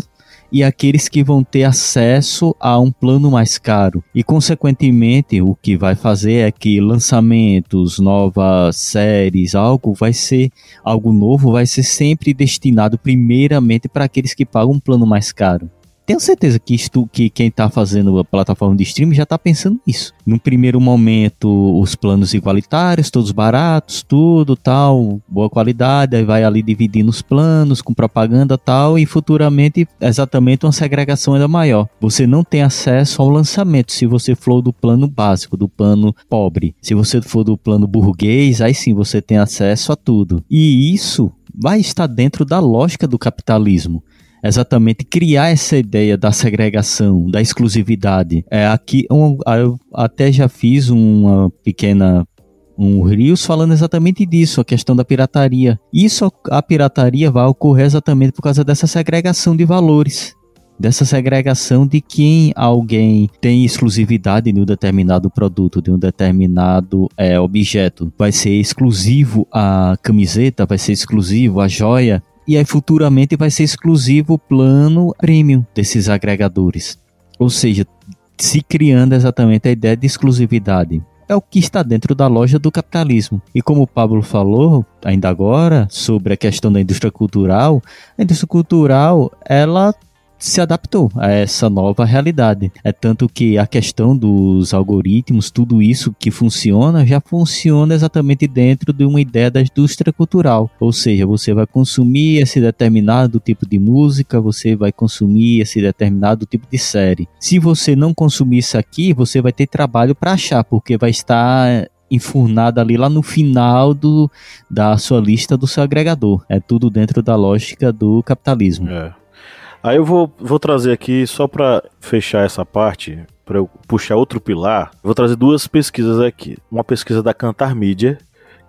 e aqueles que vão ter acesso a um plano mais caro. E, consequentemente, o que vai fazer é que lançamentos, novas séries, algo vai ser, algo novo vai ser sempre destinado primeiramente para aqueles que pagam um plano mais caro tenho certeza que, isto, que quem está fazendo a plataforma de streaming já está pensando nisso. No primeiro momento, os planos igualitários, todos baratos, tudo tal, boa qualidade, aí vai ali dividindo os planos com propaganda tal, e futuramente exatamente uma segregação ainda maior. Você não tem acesso ao lançamento se você for do plano básico, do plano pobre. Se você for do plano burguês, aí sim você tem acesso a tudo. E isso vai estar dentro da lógica do capitalismo exatamente criar essa ideia da segregação, da exclusividade. É aqui um, eu até já fiz uma pequena um Rios falando exatamente disso, a questão da pirataria. Isso a pirataria vai ocorrer exatamente por causa dessa segregação de valores. Dessa segregação de quem alguém tem exclusividade de um determinado produto, de um determinado é, objeto. Vai ser exclusivo a camiseta, vai ser exclusivo a joia, e aí futuramente vai ser exclusivo o plano premium desses agregadores. Ou seja, se criando exatamente a ideia de exclusividade. É o que está dentro da loja do capitalismo. E como o Pablo falou, ainda agora, sobre a questão da indústria cultural, a indústria cultural, ela se adaptou a essa nova realidade. É tanto que a questão dos algoritmos, tudo isso que funciona, já funciona exatamente dentro de uma ideia da indústria cultural. Ou seja, você vai consumir esse determinado tipo de música, você vai consumir esse determinado tipo de série. Se você não consumir isso aqui, você vai ter trabalho para achar, porque vai estar enfurnada ali lá no final do, da sua lista do seu agregador. É tudo dentro da lógica do capitalismo. É. Aí eu vou, vou trazer aqui, só para fechar essa parte, para eu puxar outro pilar, vou trazer duas pesquisas aqui. Uma pesquisa da Cantar Media,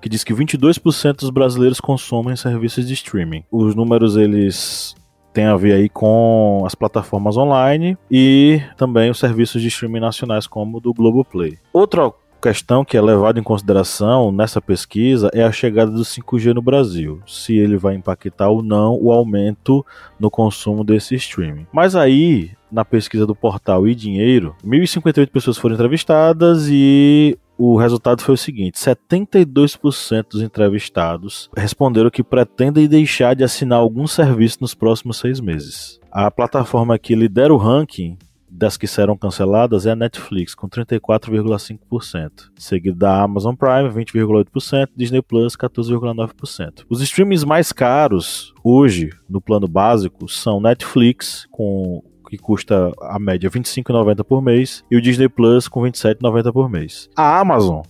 que diz que 22% dos brasileiros consomem serviços de streaming. Os números eles têm a ver aí com as plataformas online e também os serviços de streaming nacionais como o do Globoplay. Outra questão que é levada em consideração nessa pesquisa é a chegada do 5G no Brasil, se ele vai impactar ou não o aumento no consumo desse streaming. Mas aí, na pesquisa do portal e Dinheiro, 1.058 pessoas foram entrevistadas e o resultado foi o seguinte: 72% dos entrevistados responderam que pretendem deixar de assinar algum serviço nos próximos seis meses. A plataforma que lidera o ranking das que serão canceladas é a Netflix, com 34,5%, seguido da Amazon Prime, 20,8%, Disney Plus, 14,9%. Os streamings mais caros hoje, no plano básico, são Netflix, com que custa a média R$ 25,90 por mês, e o Disney Plus com R$ 27,90 por mês. A Amazon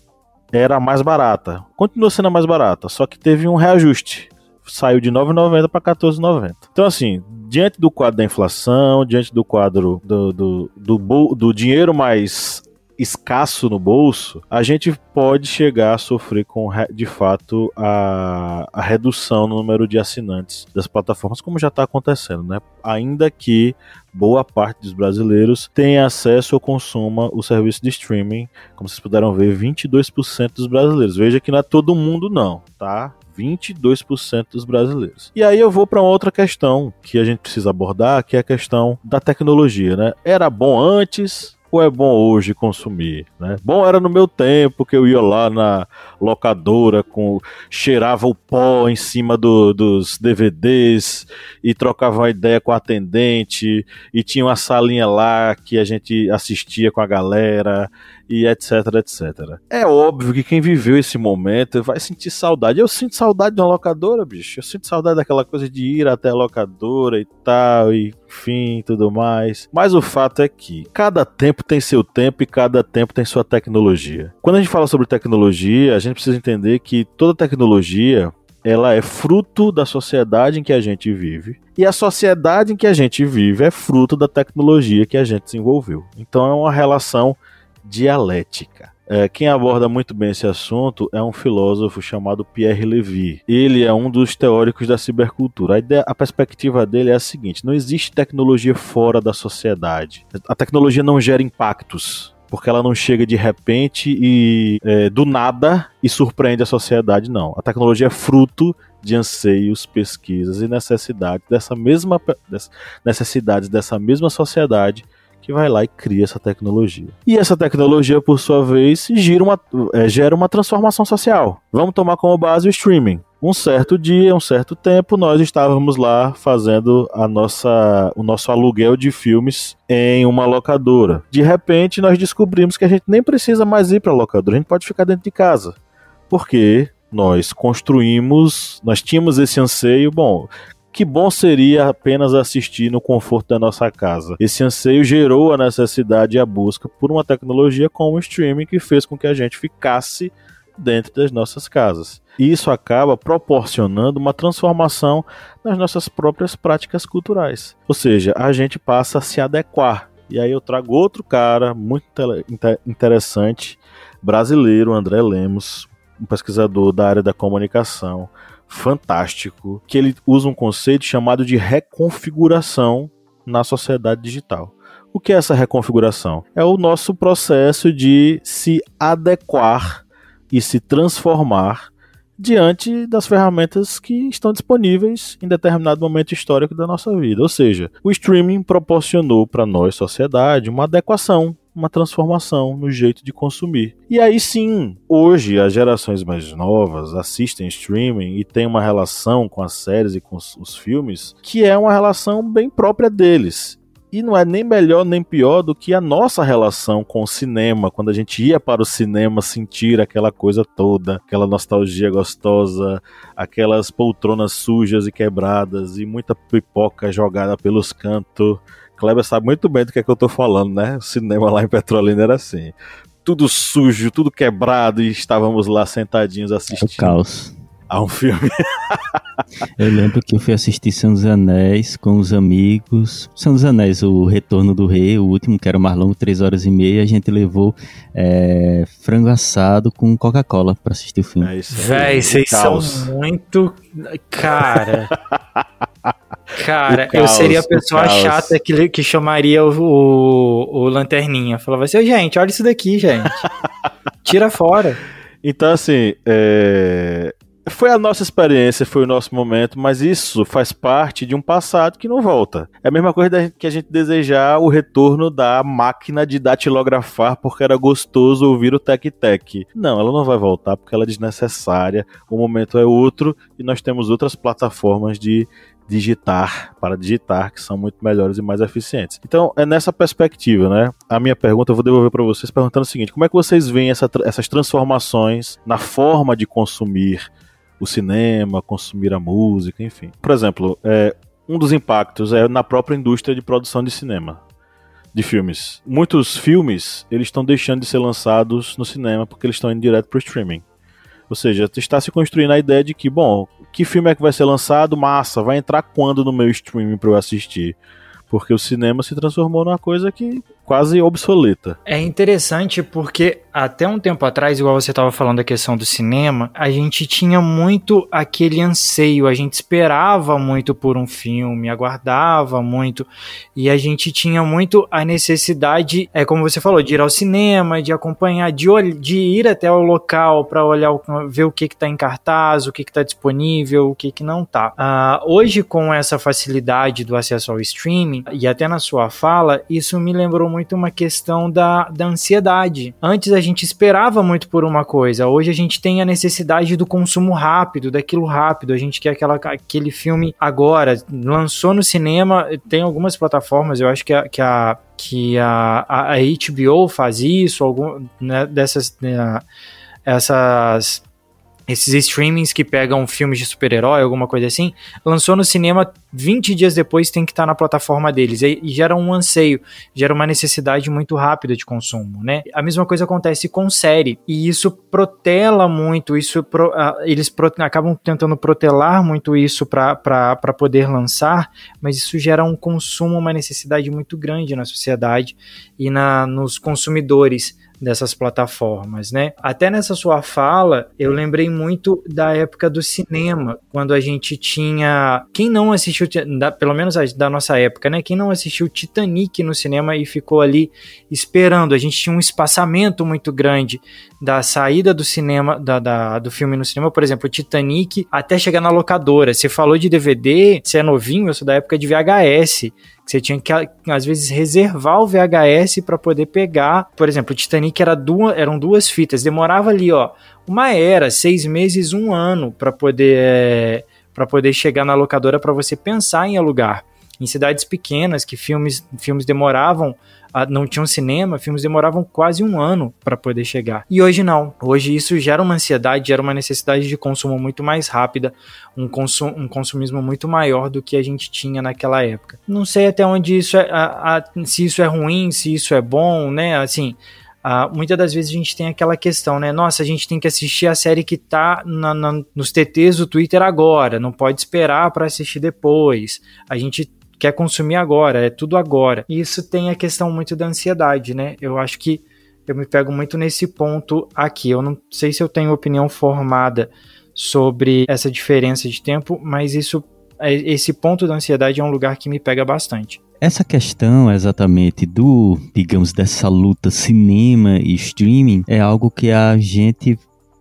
era a mais barata, continua sendo a mais barata, só que teve um reajuste. Saiu de R$ 9,90 para R$ 14,90. Então, assim, diante do quadro da inflação, diante do quadro do, do, do, do dinheiro mais escasso no bolso, a gente pode chegar a sofrer com de fato a, a redução no número de assinantes das plataformas, como já está acontecendo, né? Ainda que boa parte dos brasileiros tenha acesso ou consuma o serviço de streaming, como vocês puderam ver, 22% dos brasileiros. Veja que não é todo mundo não, tá? 22% dos brasileiros. E aí eu vou para outra questão que a gente precisa abordar, que é a questão da tecnologia, né? Era bom antes, ou é bom hoje consumir, né? Bom era no meu tempo que eu ia lá na locadora com cheirava o pó em cima do, dos DVDs e trocava uma ideia com a atendente e tinha uma salinha lá que a gente assistia com a galera e etc, etc. É óbvio que quem viveu esse momento vai sentir saudade. Eu sinto saudade de uma locadora, bicho. Eu sinto saudade daquela coisa de ir até a locadora e tal, e enfim, tudo mais. Mas o fato é que cada tempo tem seu tempo e cada tempo tem sua tecnologia. Quando a gente fala sobre tecnologia, a gente precisa entender que toda tecnologia ela é fruto da sociedade em que a gente vive. E a sociedade em que a gente vive é fruto da tecnologia que a gente desenvolveu. Então é uma relação dialética. É, quem aborda muito bem esse assunto é um filósofo chamado Pierre Levy. Ele é um dos teóricos da cibercultura. A, ideia, a perspectiva dele é a seguinte: não existe tecnologia fora da sociedade. A tecnologia não gera impactos porque ela não chega de repente e é, do nada e surpreende a sociedade, não. A tecnologia é fruto de anseios, pesquisas e necessidades dessa mesma necessidades dessa mesma sociedade que vai lá e cria essa tecnologia. E essa tecnologia, por sua vez, uma, é, gera uma transformação social. Vamos tomar como base o streaming. Um certo dia, um certo tempo, nós estávamos lá fazendo a nossa, o nosso aluguel de filmes em uma locadora. De repente, nós descobrimos que a gente nem precisa mais ir para a locadora, a gente pode ficar dentro de casa. Porque nós construímos, nós tínhamos esse anseio, bom, que bom seria apenas assistir no conforto da nossa casa. Esse anseio gerou a necessidade e a busca por uma tecnologia como o streaming que fez com que a gente ficasse dentro das nossas casas. E isso acaba proporcionando uma transformação nas nossas próprias práticas culturais. Ou seja, a gente passa a se adequar. E aí eu trago outro cara muito interessante, brasileiro, André Lemos, um pesquisador da área da comunicação, fantástico, que ele usa um conceito chamado de reconfiguração na sociedade digital. O que é essa reconfiguração? É o nosso processo de se adequar e se transformar diante das ferramentas que estão disponíveis em determinado momento histórico da nossa vida. Ou seja, o streaming proporcionou para nós, sociedade, uma adequação uma transformação no jeito de consumir. E aí sim, hoje as gerações mais novas assistem streaming e tem uma relação com as séries e com os filmes que é uma relação bem própria deles. E não é nem melhor nem pior do que a nossa relação com o cinema, quando a gente ia para o cinema sentir aquela coisa toda, aquela nostalgia gostosa, aquelas poltronas sujas e quebradas e muita pipoca jogada pelos cantos, Kleber sabe muito bem do que é que eu tô falando, né? O cinema lá em Petrolina era assim. Tudo sujo, tudo quebrado, e estávamos lá sentadinhos assistindo. É o caos. A um filme. <laughs> eu lembro que eu fui assistir São dos Anéis com os amigos. São dos Anéis, o Retorno do Rei, o último, que era o mais longo, 3 horas e meia. A gente levou é, frango assado com Coca-Cola para assistir o filme. É isso Véi, vocês são muito. Cara. <laughs> Cara, caos, eu seria a pessoa chata que, que chamaria o, o, o Lanterninha. Falava assim, gente, olha isso daqui, gente. <laughs> Tira fora. Então, assim, é... foi a nossa experiência, foi o nosso momento, mas isso faz parte de um passado que não volta. É a mesma coisa que a gente desejar o retorno da máquina de datilografar porque era gostoso ouvir o tec-tec. Não, ela não vai voltar porque ela é desnecessária, o momento é outro e nós temos outras plataformas de digitar, para digitar, que são muito melhores e mais eficientes. Então, é nessa perspectiva, né? A minha pergunta eu vou devolver para vocês perguntando o seguinte: como é que vocês veem essa, essas transformações na forma de consumir o cinema, consumir a música, enfim? Por exemplo, é, um dos impactos é na própria indústria de produção de cinema de filmes. Muitos filmes eles estão deixando de ser lançados no cinema porque eles estão indo direto para o streaming. Ou seja, está se construindo a ideia de que, bom, que filme é que vai ser lançado? Massa, vai entrar quando no meu streaming para eu assistir? Porque o cinema se transformou numa coisa que quase obsoleta. É interessante porque até um tempo atrás, igual você estava falando da questão do cinema, a gente tinha muito aquele anseio, a gente esperava muito por um filme, aguardava muito, e a gente tinha muito a necessidade, é como você falou, de ir ao cinema, de acompanhar, de, de ir até o local para olhar, ver o que está em cartaz, o que está disponível, o que, que não está. Uh, hoje, com essa facilidade do acesso ao streaming, e até na sua fala, isso me lembrou muito muito uma questão da, da ansiedade. Antes a gente esperava muito por uma coisa, hoje a gente tem a necessidade do consumo rápido, daquilo rápido. A gente quer aquela, aquele filme agora. Lançou no cinema, tem algumas plataformas, eu acho que a, que a que a, a, HBO faz isso, algum né, dessas né, essas esses streamings que pegam filmes de super-herói, alguma coisa assim, lançou no cinema 20 dias depois tem que estar tá na plataforma deles. E, e, gera um anseio, gera uma necessidade muito rápida de consumo, né? A mesma coisa acontece com série. E isso protela muito, isso pro, uh, eles pro, acabam tentando protelar muito isso para poder lançar, mas isso gera um consumo, uma necessidade muito grande na sociedade e na, nos consumidores dessas plataformas, né? Até nessa sua fala, eu lembrei muito da época do cinema, quando a gente tinha, quem não assistiu, da, pelo menos da nossa época, né? Quem não assistiu Titanic no cinema e ficou ali esperando, a gente tinha um espaçamento muito grande da saída do cinema, da, da do filme no cinema, por exemplo, Titanic, até chegar na locadora. Você falou de DVD, você é novinho, eu sou da época de VHS você tinha que, às vezes, reservar o VHS para poder pegar. Por exemplo, o Titanic era duas, eram duas fitas, demorava ali, ó, uma era, seis meses, um ano para poder, é, para poder chegar na locadora para você pensar em alugar. Em cidades pequenas, que filmes, filmes demoravam não tinham cinema, filmes demoravam quase um ano para poder chegar. E hoje não. Hoje isso gera uma ansiedade, gera uma necessidade de consumo muito mais rápida, um, consum, um consumismo muito maior do que a gente tinha naquela época. Não sei até onde isso é, a, a, se isso é ruim, se isso é bom, né? Assim, Uh, muitas das vezes a gente tem aquela questão, né? Nossa, a gente tem que assistir a série que tá na, na, nos TTs do Twitter agora, não pode esperar para assistir depois. A gente quer consumir agora, é tudo agora. E isso tem a questão muito da ansiedade, né? Eu acho que eu me pego muito nesse ponto aqui. Eu não sei se eu tenho opinião formada sobre essa diferença de tempo, mas isso é, esse ponto da ansiedade é um lugar que me pega bastante. Essa questão exatamente do, digamos, dessa luta cinema e streaming é algo que a gente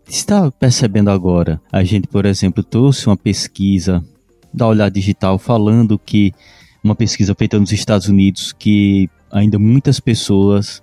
está percebendo agora. A gente, por exemplo, trouxe uma pesquisa da Olhar Digital falando que uma pesquisa feita nos Estados Unidos que ainda muitas pessoas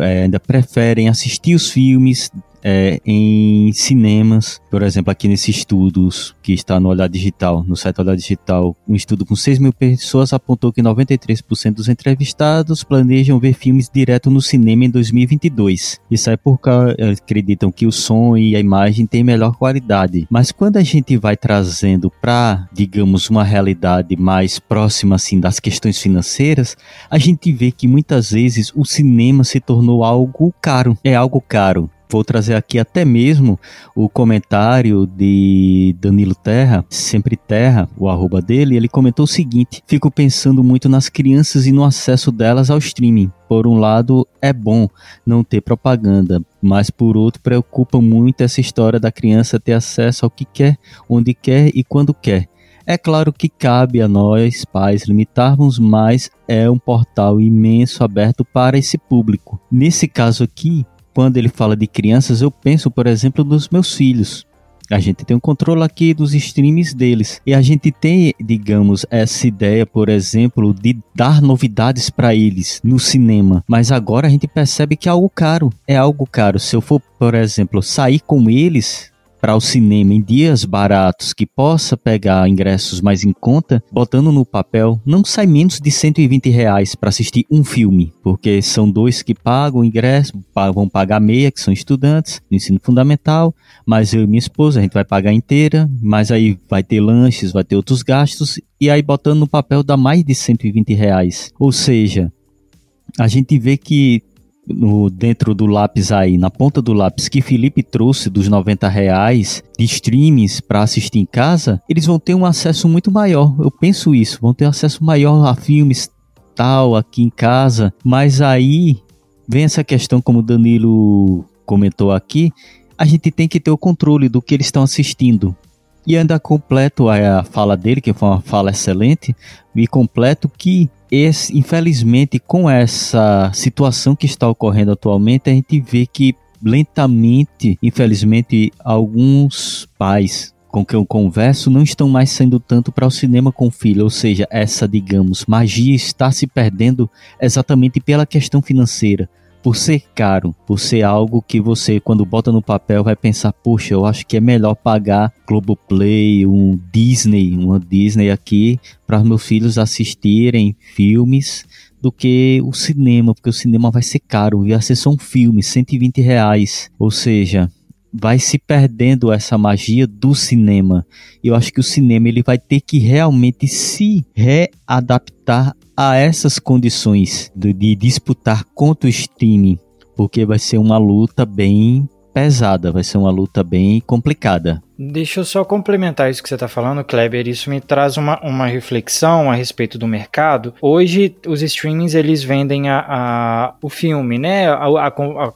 é, ainda preferem assistir os filmes é, em cinemas, por exemplo, aqui nesses estudos que está no Olhar Digital, no site Olhar Digital, um estudo com 6 mil pessoas apontou que 93% dos entrevistados planejam ver filmes direto no cinema em 2022. Isso é porque acreditam que o som e a imagem têm melhor qualidade. Mas quando a gente vai trazendo para, digamos, uma realidade mais próxima assim das questões financeiras, a gente vê que muitas vezes o cinema se tornou algo caro. É algo caro. Vou trazer aqui até mesmo o comentário de Danilo Terra, sempre Terra, o arroba dele. Ele comentou o seguinte: Fico pensando muito nas crianças e no acesso delas ao streaming. Por um lado, é bom não ter propaganda, mas por outro, preocupa muito essa história da criança ter acesso ao que quer, onde quer e quando quer. É claro que cabe a nós, pais, limitarmos, mas é um portal imenso aberto para esse público. Nesse caso aqui, quando ele fala de crianças, eu penso, por exemplo, nos meus filhos. A gente tem um controle aqui dos streams deles. E a gente tem, digamos, essa ideia, por exemplo, de dar novidades para eles no cinema. Mas agora a gente percebe que é algo caro. É algo caro. Se eu for, por exemplo, sair com eles, para o cinema em dias baratos que possa pegar ingressos mais em conta, botando no papel, não sai menos de 120 reais para assistir um filme, porque são dois que pagam o ingresso, vão pagar meia, que são estudantes do ensino fundamental, mas eu e minha esposa, a gente vai pagar inteira, mas aí vai ter lanches, vai ter outros gastos, e aí botando no papel dá mais de 120 reais. Ou seja, a gente vê que no, dentro do lápis aí, na ponta do lápis que Felipe trouxe dos 90 reais de streams para assistir em casa, eles vão ter um acesso muito maior. Eu penso isso, vão ter acesso maior a filmes tal aqui em casa. Mas aí vem essa questão, como o Danilo comentou aqui, a gente tem que ter o controle do que eles estão assistindo. E ainda completo a fala dele, que foi uma fala excelente, e completo que esse, infelizmente, com essa situação que está ocorrendo atualmente, a gente vê que lentamente, infelizmente, alguns pais com quem eu converso não estão mais saindo tanto para o cinema com o filho, ou seja, essa, digamos, magia está se perdendo exatamente pela questão financeira por ser caro, por ser algo que você, quando bota no papel, vai pensar, poxa, eu acho que é melhor pagar Globoplay, um Disney, uma Disney aqui, para meus filhos assistirem filmes do que o cinema, porque o cinema vai ser caro, ia ser só um filme, 120 reais. Ou seja, vai se perdendo essa magia do cinema. Eu acho que o cinema ele vai ter que realmente se readaptar a essas condições de, de disputar contra o streaming, porque vai ser uma luta bem pesada, vai ser uma luta bem complicada. Deixa eu só complementar isso que você está falando, Kleber. Isso me traz uma, uma reflexão a respeito do mercado. Hoje, os streamings eles vendem a, a o filme, né? A, a, a,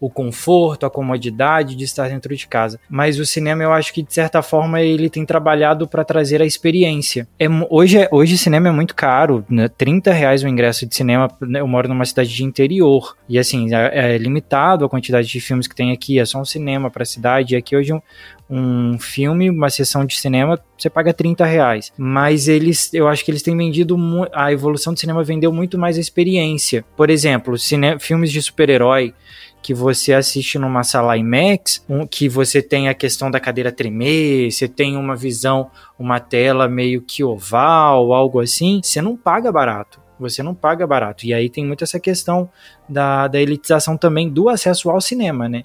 o conforto, a comodidade de estar dentro de casa. Mas o cinema, eu acho que de certa forma ele tem trabalhado para trazer a experiência. É, hoje, é, hoje cinema é muito caro, né? 30 reais o ingresso de cinema. Né? Eu moro numa cidade de interior e assim é, é limitado a quantidade de filmes que tem aqui. É só um cinema para a cidade. E aqui hoje um, um filme, uma sessão de cinema, você paga 30 reais. Mas eles, eu acho que eles têm vendido, a evolução do cinema vendeu muito mais a experiência. Por exemplo, filmes de super-herói que você assiste numa sala IMAX, um, que você tem a questão da cadeira tremer, você tem uma visão, uma tela meio que oval, algo assim, você não paga barato. Você não paga barato. E aí tem muito essa questão da, da elitização também do acesso ao cinema, né?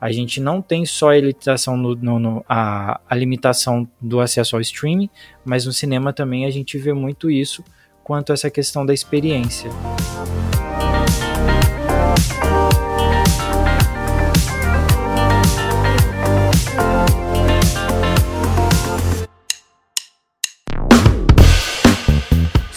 A gente não tem só a elitização no, no, no a, a limitação do acesso ao streaming, mas no cinema também a gente vê muito isso quanto a essa questão da experiência.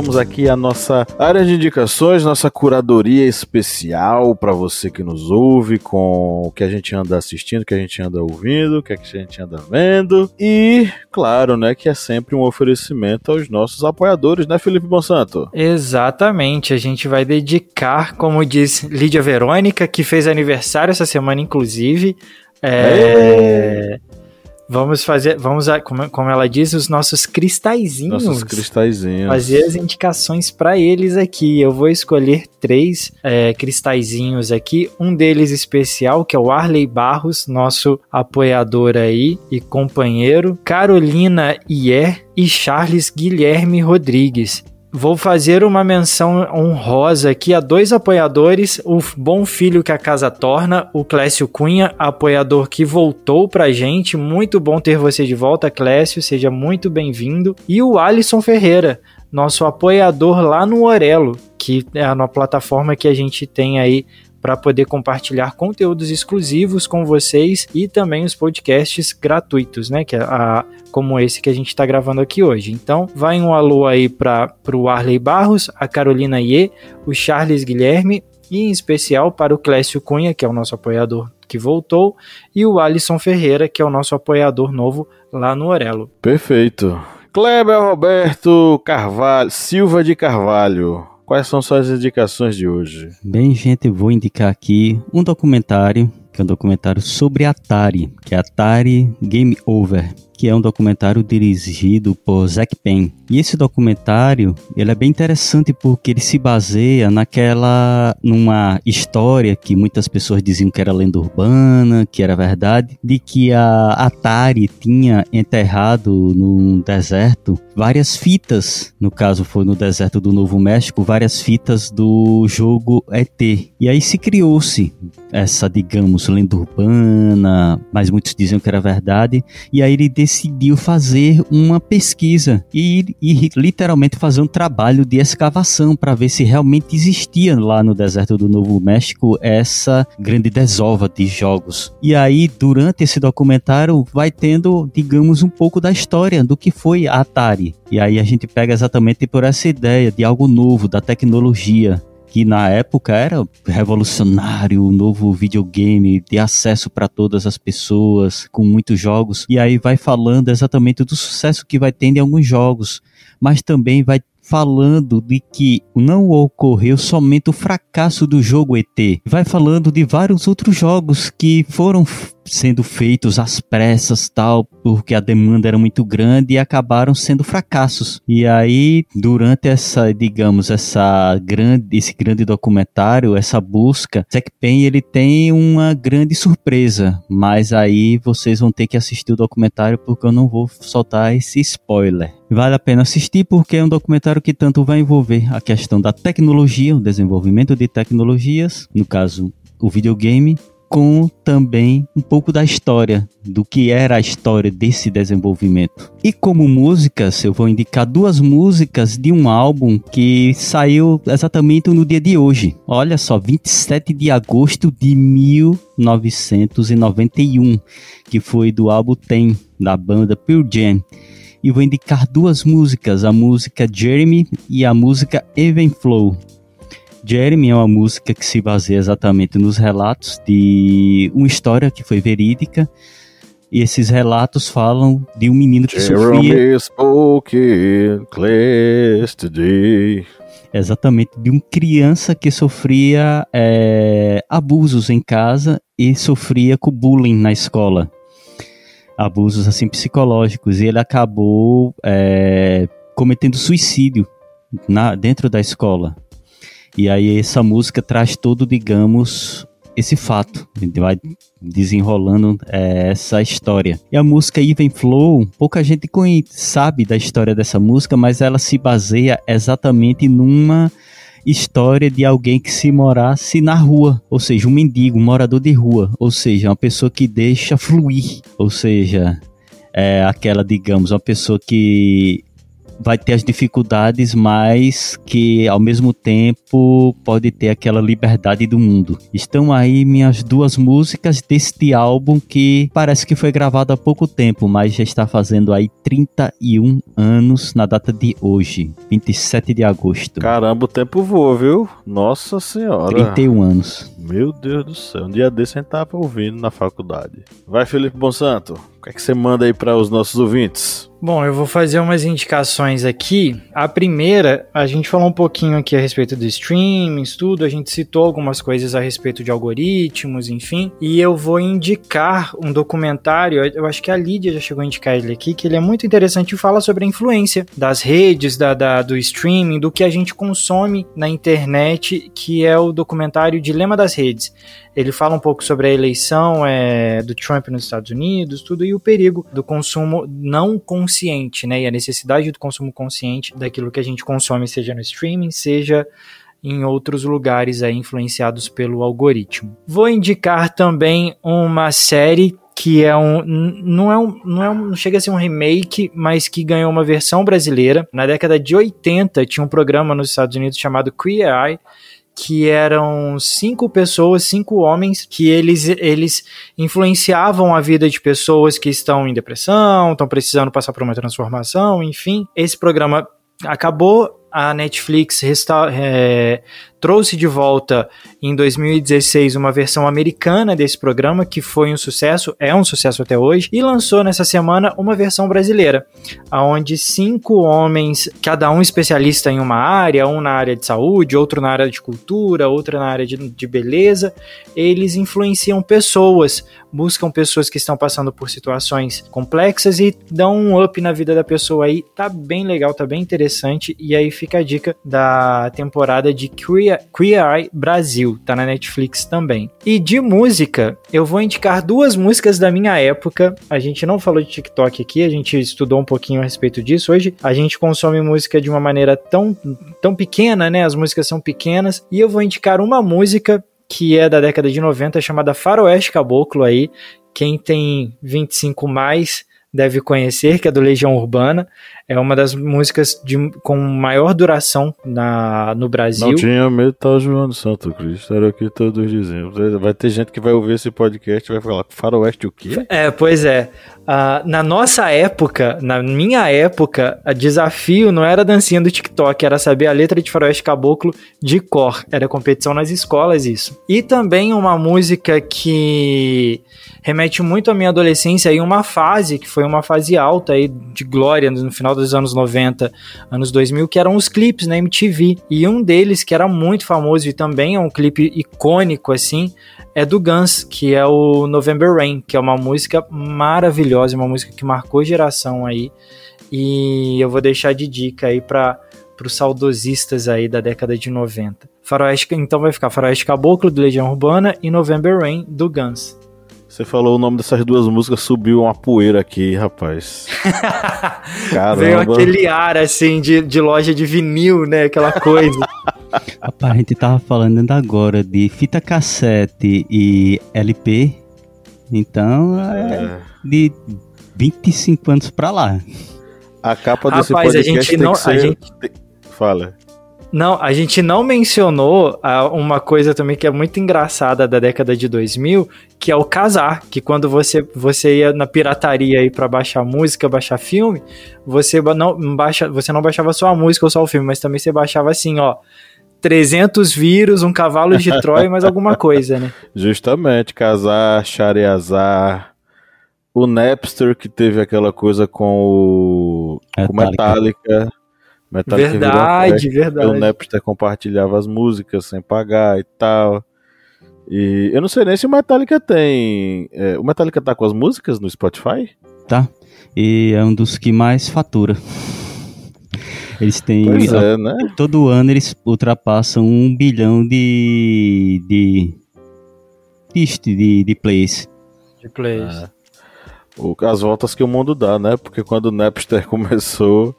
Chegamos aqui à nossa área de indicações, nossa curadoria especial para você que nos ouve, com o que a gente anda assistindo, o que a gente anda ouvindo, o que a gente anda vendo. E, claro, né, que é sempre um oferecimento aos nossos apoiadores, né, Felipe Monsanto? Exatamente. A gente vai dedicar, como diz Lídia Verônica, que fez aniversário essa semana, inclusive. É... Vamos fazer, vamos, como, como ela diz, os nossos cristalzinhos. Nossos cristalzinhos. Fazer as indicações para eles aqui. Eu vou escolher três é, cristalzinhos aqui. Um deles especial, que é o Arley Barros, nosso apoiador aí e companheiro. Carolina Ier e Charles Guilherme Rodrigues. Vou fazer uma menção honrosa aqui a dois apoiadores, o bom filho que a casa torna, o Clécio Cunha, apoiador que voltou pra gente, muito bom ter você de volta, Clécio, seja muito bem-vindo, e o Alisson Ferreira, nosso apoiador lá no Orelo, que é a plataforma que a gente tem aí para poder compartilhar conteúdos exclusivos com vocês e também os podcasts gratuitos, né? Que é a, como esse que a gente está gravando aqui hoje. Então, vai um alô aí para o Arley Barros, a Carolina Iê, o Charles Guilherme e em especial para o Clécio Cunha, que é o nosso apoiador que voltou, e o Alisson Ferreira, que é o nosso apoiador novo lá no Orelo. Perfeito. Kleber Roberto Carvalho, Silva de Carvalho. Quais são suas indicações de hoje? Bem, gente, vou indicar aqui um documentário, que é um documentário sobre Atari, que é Atari Game Over que é um documentário dirigido por Zack Penn. E esse documentário, ele é bem interessante porque ele se baseia naquela numa história que muitas pessoas diziam que era lenda urbana, que era verdade, de que a Atari tinha enterrado no deserto várias fitas, no caso foi no deserto do Novo México, várias fitas do jogo ET. E aí se criou-se essa, digamos, lenda urbana, mas muitos diziam que era verdade, e aí ele decidiu fazer uma pesquisa e, e literalmente fazer um trabalho de escavação para ver se realmente existia lá no deserto do Novo México essa grande desova de jogos. E aí, durante esse documentário, vai tendo, digamos, um pouco da história do que foi a Atari. E aí a gente pega exatamente por essa ideia de algo novo, da tecnologia, que na época era revolucionário, um novo videogame de acesso para todas as pessoas, com muitos jogos. E aí vai falando exatamente do sucesso que vai tendo em alguns jogos, mas também vai falando de que não ocorreu somente o fracasso do jogo ET, vai falando de vários outros jogos que foram sendo feitos às pressas tal, porque a demanda era muito grande e acabaram sendo fracassos. E aí, durante essa, digamos, essa grande, esse grande documentário, essa busca, Zack Penn ele tem uma grande surpresa, mas aí vocês vão ter que assistir o documentário porque eu não vou soltar esse spoiler. Vale a pena assistir porque é um documentário que tanto vai envolver a questão da tecnologia, o desenvolvimento de tecnologias, no caso o videogame, com também um pouco da história, do que era a história desse desenvolvimento. E como músicas, eu vou indicar duas músicas de um álbum que saiu exatamente no dia de hoje. Olha só, 27 de agosto de 1991, que foi do álbum Tem, da banda Pearl Jam. E vou indicar duas músicas, a música Jeremy e a música Even Flow. Jeremy é uma música que se baseia exatamente nos relatos de uma história que foi verídica. E esses relatos falam de um menino que Jeremy sofria. spoke in class today. Exatamente, de uma criança que sofria é, abusos em casa e sofria com bullying na escola. Abusos assim psicológicos. E ele acabou é, cometendo suicídio na, dentro da escola. E aí essa música traz todo, digamos, esse fato. Vai desenrolando é, essa história. E a música Even Flow, pouca gente sabe da história dessa música, mas ela se baseia exatamente numa história de alguém que se morasse na rua, ou seja, um mendigo, um morador de rua, ou seja, uma pessoa que deixa fluir, ou seja, é aquela, digamos, uma pessoa que vai ter as dificuldades, mas que ao mesmo tempo pode ter aquela liberdade do mundo. Estão aí minhas duas músicas deste álbum que parece que foi gravado há pouco tempo, mas já está fazendo aí 31 anos na data de hoje, 27 de agosto. Caramba, o tempo voa, viu? Nossa senhora. 31 anos. Meu Deus do céu. Um dia desse a gente tava ouvindo na faculdade. Vai, Felipe Bonsanto. O que é que você manda aí para os nossos ouvintes? Bom, eu vou fazer umas indicações aqui. A primeira, a gente falou um pouquinho aqui a respeito do streaming, tudo, a gente citou algumas coisas a respeito de algoritmos, enfim, e eu vou indicar um documentário, eu acho que a Lídia já chegou a indicar ele aqui, que ele é muito interessante e fala sobre a influência das redes, da, da, do streaming, do que a gente consome na internet, que é o documentário Dilema das Redes. Ele fala um pouco sobre a eleição é, do Trump nos Estados Unidos, tudo, e o perigo do consumo não consciente, né? E a necessidade do consumo consciente daquilo que a gente consome, seja no streaming, seja em outros lugares aí influenciados pelo algoritmo. Vou indicar também uma série que é um não é um, não é um, não chega a ser um remake, mas que ganhou uma versão brasileira. Na década de 80 tinha um programa nos Estados Unidos chamado Queer Eye, que eram cinco pessoas, cinco homens, que eles, eles influenciavam a vida de pessoas que estão em depressão, estão precisando passar por uma transformação, enfim. Esse programa acabou, a Netflix resta é, trouxe de volta em 2016 uma versão americana desse programa que foi um sucesso, é um sucesso até hoje, e lançou nessa semana uma versão brasileira, onde cinco homens, cada um especialista em uma área, um na área de saúde, outro na área de cultura, outro na área de, de beleza, eles influenciam pessoas, buscam pessoas que estão passando por situações complexas e dão um up na vida da pessoa aí, tá bem legal, tá bem interessante, e aí fica a dica da temporada de Queer Queer, Eye Brasil, tá na Netflix também. E de música, eu vou indicar duas músicas da minha época. A gente não falou de TikTok aqui, a gente estudou um pouquinho a respeito disso. Hoje a gente consome música de uma maneira tão, tão pequena, né? As músicas são pequenas. E eu vou indicar uma música que é da década de 90, chamada Faroeste Caboclo aí. Quem tem 25 mais deve conhecer, que é do Legião Urbana. É uma das músicas de, com maior duração na, no Brasil. Não tinha medo de tal João do Santo Cristo, era o que todos diziam. Vai ter gente que vai ouvir esse podcast e vai falar, faroeste o quê? É, pois é. Uh, na nossa época, na minha época, o desafio não era a dancinha do TikTok, era saber a letra de Faroeste Caboclo de cor. Era competição nas escolas isso. E também uma música que remete muito à minha adolescência e uma fase, que foi uma fase alta aí de glória no final dos anos 90, anos 2000, que eram os clipes na MTV. E um deles, que era muito famoso e também é um clipe icônico, assim, é do Guns, que é o November Rain, que é uma música maravilhosa, uma música que marcou geração aí. E eu vou deixar de dica aí para os saudosistas aí da década de 90. Faroeste, então vai ficar Faroeste Caboclo do Legião Urbana e November Rain do Guns. Você falou o nome dessas duas músicas, subiu uma poeira aqui, rapaz. <laughs> Caramba. Veio aquele ar, assim, de, de loja de vinil, né? Aquela coisa. <laughs> rapaz, a gente tava falando agora de fita cassete e LP. Então, é, é. de 25 anos pra lá. A capa desse Rapaz, podcast a gente não, ser... a gente... Fala. Não, a gente não mencionou ah, uma coisa também que é muito engraçada da década de 2000, que é o casar, que quando você, você ia na pirataria aí para baixar música, baixar filme, você não, baixa, você não baixava só a música ou só o filme, mas também você baixava assim, ó, 300 vírus, um cavalo de Troia e mais alguma coisa, né? <laughs> Justamente, casar, Chareazar, o Napster que teve aquela coisa com o Metallica. Com Metallica Metallica verdade, verdade. O Napster compartilhava as músicas sem pagar e tal. E eu não sei nem se o Metallica tem. É, o Metallica tá com as músicas no Spotify? Tá. E é um dos que mais fatura. Eles têm. Pois é, né? Todo ano eles ultrapassam um bilhão de. de. de, de, de plays. De plays. É. As voltas que o mundo dá, né? Porque quando o Napster <laughs> começou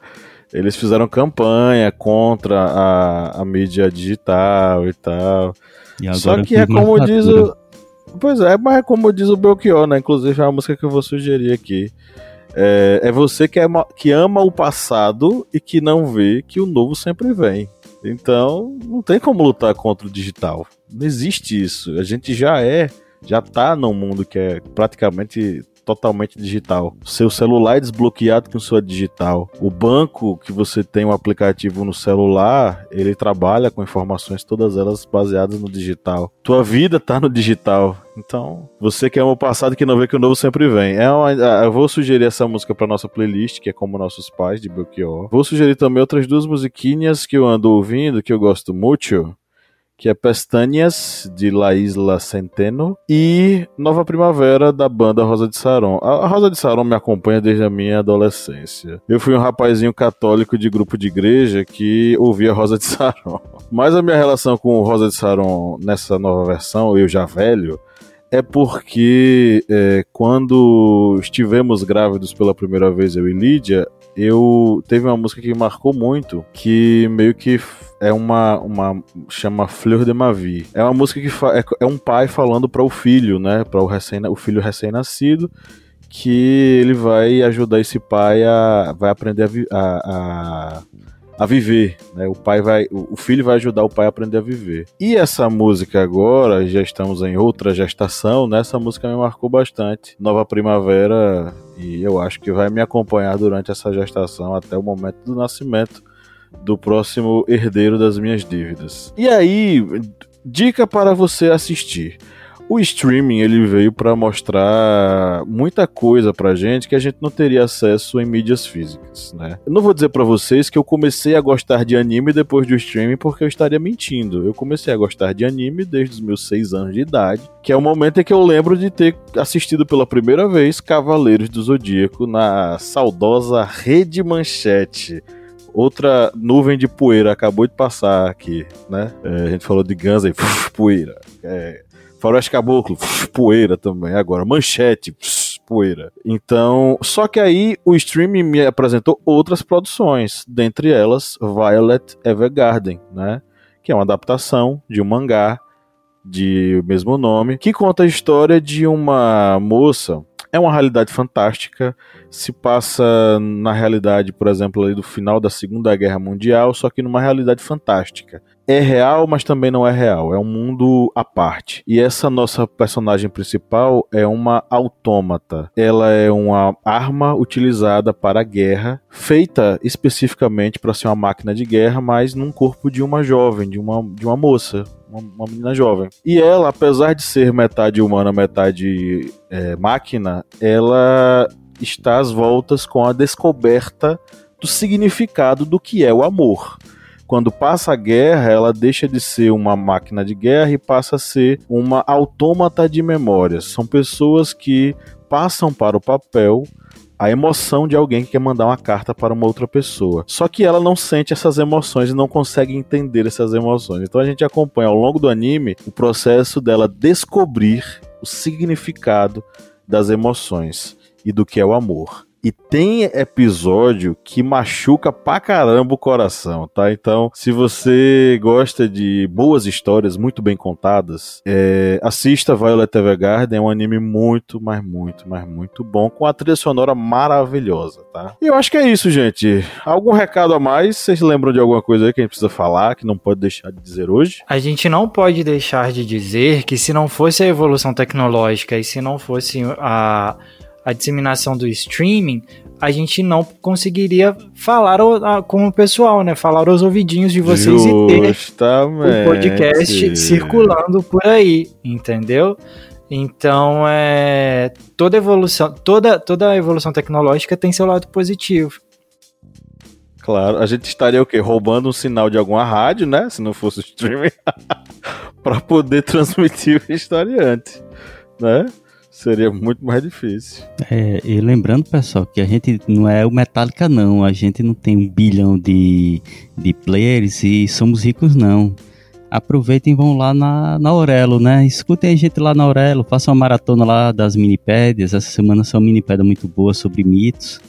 eles fizeram campanha contra a, a mídia digital e tal. E Só que é como diz o. Pois é, mas é como diz o Belchior, né? Inclusive é uma música que eu vou sugerir aqui. É, é você que, é, que ama o passado e que não vê que o novo sempre vem. Então, não tem como lutar contra o digital. Não existe isso. A gente já é, já tá num mundo que é praticamente totalmente digital. Seu celular é desbloqueado com sua digital. O banco que você tem um aplicativo no celular, ele trabalha com informações todas elas baseadas no digital. Tua vida tá no digital. Então, você que ama o passado que não vê que o novo sempre vem. É uma, eu vou sugerir essa música para nossa playlist, que é Como Nossos Pais, de Belchior. Vou sugerir também outras duas musiquinhas que eu ando ouvindo, que eu gosto muito que é Pestañas, de La Isla Centeno, e Nova Primavera, da banda Rosa de Saron. A Rosa de Saron me acompanha desde a minha adolescência. Eu fui um rapazinho católico de grupo de igreja que ouvia Rosa de Saron. <laughs> Mas a minha relação com Rosa de Saron nessa nova versão, eu já velho, é porque é, quando estivemos grávidos pela primeira vez, eu e Lídia, eu teve uma música que marcou muito, que meio que é uma, uma chama Fleur de Mavi. É uma música que é, é, um pai falando para o filho, né, para o recém o filho recém-nascido, que ele vai ajudar esse pai a vai aprender a, a, a a viver, né? O pai vai, o filho vai ajudar o pai a aprender a viver. E essa música agora, já estamos em outra gestação, né? Essa música me marcou bastante. Nova Primavera e eu acho que vai me acompanhar durante essa gestação até o momento do nascimento do próximo herdeiro das minhas dívidas. E aí, dica para você assistir. O streaming ele veio para mostrar muita coisa pra gente que a gente não teria acesso em mídias físicas, né? Eu não vou dizer para vocês que eu comecei a gostar de anime depois do streaming porque eu estaria mentindo. Eu comecei a gostar de anime desde os meus seis anos de idade, que é o momento em que eu lembro de ter assistido pela primeira vez Cavaleiros do Zodíaco na saudosa Rede Manchete outra nuvem de poeira acabou de passar aqui, né? É, a gente falou de Guns aí, <laughs> poeira. É, Faroeste Caboclo, poeira também. Agora, Manchete, poeira. Então, só que aí o streaming me apresentou outras produções, dentre elas Violet Evergarden, né? Que é uma adaptação de um mangá de mesmo nome, que conta a história de uma moça É uma realidade fantástica, se passa na realidade, por exemplo, ali do final da Segunda Guerra Mundial, só que numa realidade fantástica. É real, mas também não é real. É um mundo à parte. E essa nossa personagem principal é uma autômata. Ela é uma arma utilizada para a guerra, feita especificamente para ser uma máquina de guerra, mas num corpo de uma jovem, de uma, de uma moça, uma, menina jovem. E ela, apesar de ser metade humana, metade é, máquina, ela está às voltas com a descoberta do significado do que é o amor. Quando passa a guerra, ela deixa de ser uma máquina de guerra e passa a ser uma autômata de memórias. São pessoas que passam para o papel a emoção de alguém que quer mandar uma carta para uma outra pessoa. Só que ela não sente essas emoções e não consegue entender essas emoções. Então a gente acompanha ao longo do anime o processo dela descobrir o significado das emoções e do que é o amor. E tem episódio que machuca pra caramba o coração, tá? Então, se você gosta de boas histórias muito bem contadas, é, assista Violet Evergarden, é um anime muito, mas muito, mas muito bom, com a trilha sonora maravilhosa, tá? E eu acho que é isso, gente. Algum recado a mais? Vocês lembram de alguma coisa aí que a gente precisa falar, que não pode deixar de dizer hoje? A gente não pode deixar de dizer que se não fosse a evolução tecnológica e se não fosse a a disseminação do streaming, a gente não conseguiria falar com o pessoal, né? Falar aos ouvidinhos de vocês Justamente. e ter o podcast circulando por aí, entendeu? Então, é, toda evolução, toda, toda evolução tecnológica tem seu lado positivo. Claro, a gente estaria o quê? Roubando um sinal de alguma rádio, né? Se não fosse o streaming, <laughs> para poder transmitir o historiante, né? Seria muito mais difícil. É, e lembrando, pessoal, que a gente não é o Metallica, não. A gente não tem um bilhão de, de players e somos ricos, não. Aproveitem e vão lá na, na Aurelo, né? Escutem a gente lá na Aurelo, façam uma maratona lá das minipédias. Essa semana são minipédias muito boas sobre mitos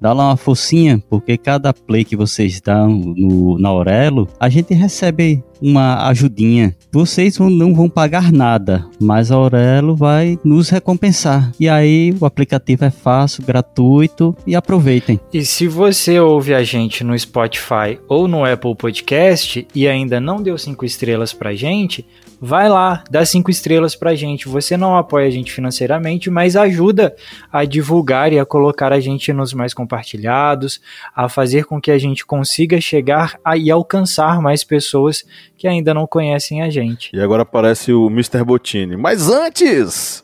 dá lá uma focinha, porque cada play que vocês dão no, na Aurelo, a gente recebe uma ajudinha. Vocês não vão pagar nada, mas a Aurelo vai nos recompensar. E aí o aplicativo é fácil, gratuito e aproveitem. E se você ouve a gente no Spotify ou no Apple Podcast e ainda não deu cinco estrelas pra gente, vai lá, dá cinco estrelas pra gente. Você não apoia a gente financeiramente, mas ajuda a divulgar e a colocar a gente nos mais compartilhados, a fazer com que a gente consiga chegar a, e alcançar mais pessoas que ainda não conhecem a gente. E agora aparece o Mr. Botini. Mas antes,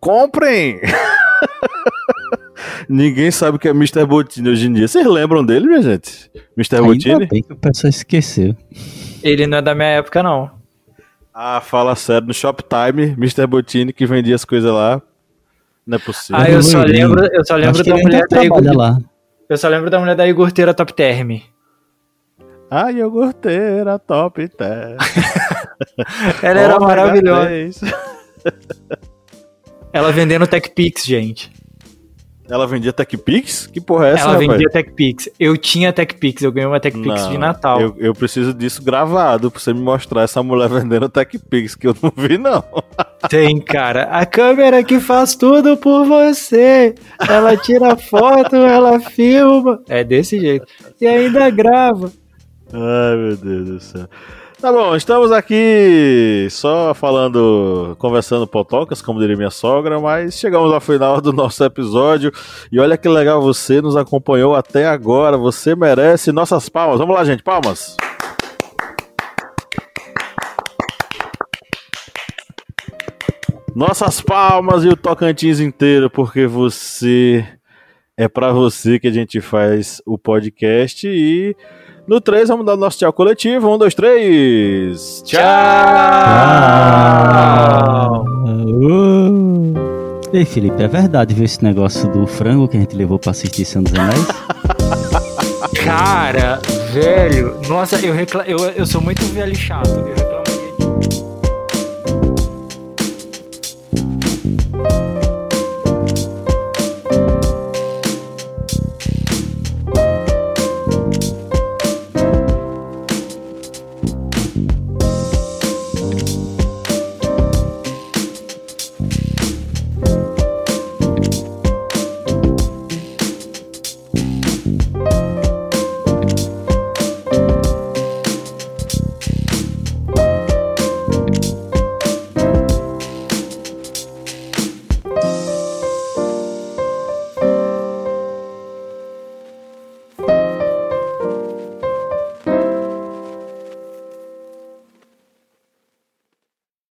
comprem! <laughs> Ninguém sabe o que é Mr. Botini hoje em dia. Vocês lembram dele, minha gente? Mr. Ainda Botini? bem que o pessoal esqueceu. Ele não é da minha época, não. Ah, fala sério, no Shoptime, Mr. Botini que vendia as coisas lá. Não é possível. Ah, eu só lembro, eu só lembro da mulher da iogurteira. lá. Eu só lembro da mulher da iogurteira Top Term. Ah, iogurteira top terra. Ela era Ômega maravilhosa. 3. Ela vendendo TechPix, gente. Ela vendia TechPix? Que porra é essa, Ela rapaz? vendia TechPix. Eu tinha TechPix, eu ganhei uma TechPix Não, de Natal. Eu, eu preciso disso gravado pra você me mostrar essa mulher vendendo TechPix, que eu não vi, não. <laughs> Tem, cara. A câmera que faz tudo por você. Ela tira foto, ela filma. É desse jeito. E ainda grava. Ai, meu Deus do céu. Tá bom, estamos aqui só falando, conversando potocas, como diria minha sogra, mas chegamos ao final do nosso episódio. E olha que legal, você nos acompanhou até agora. Você merece nossas palmas. Vamos lá, gente, palmas. Nossas palmas e o Tocantins inteiro, porque você é pra você que a gente faz o podcast e no 3 vamos dar o nosso tchau coletivo. 1, 2, 3. Tchau! Uh. Ei, Felipe, é verdade viu esse negócio do frango que a gente levou pra assistir Senhor dos Anéis? <laughs> Cara, velho. Nossa, eu, recla... eu, eu sou muito velho chato. Eu reclamo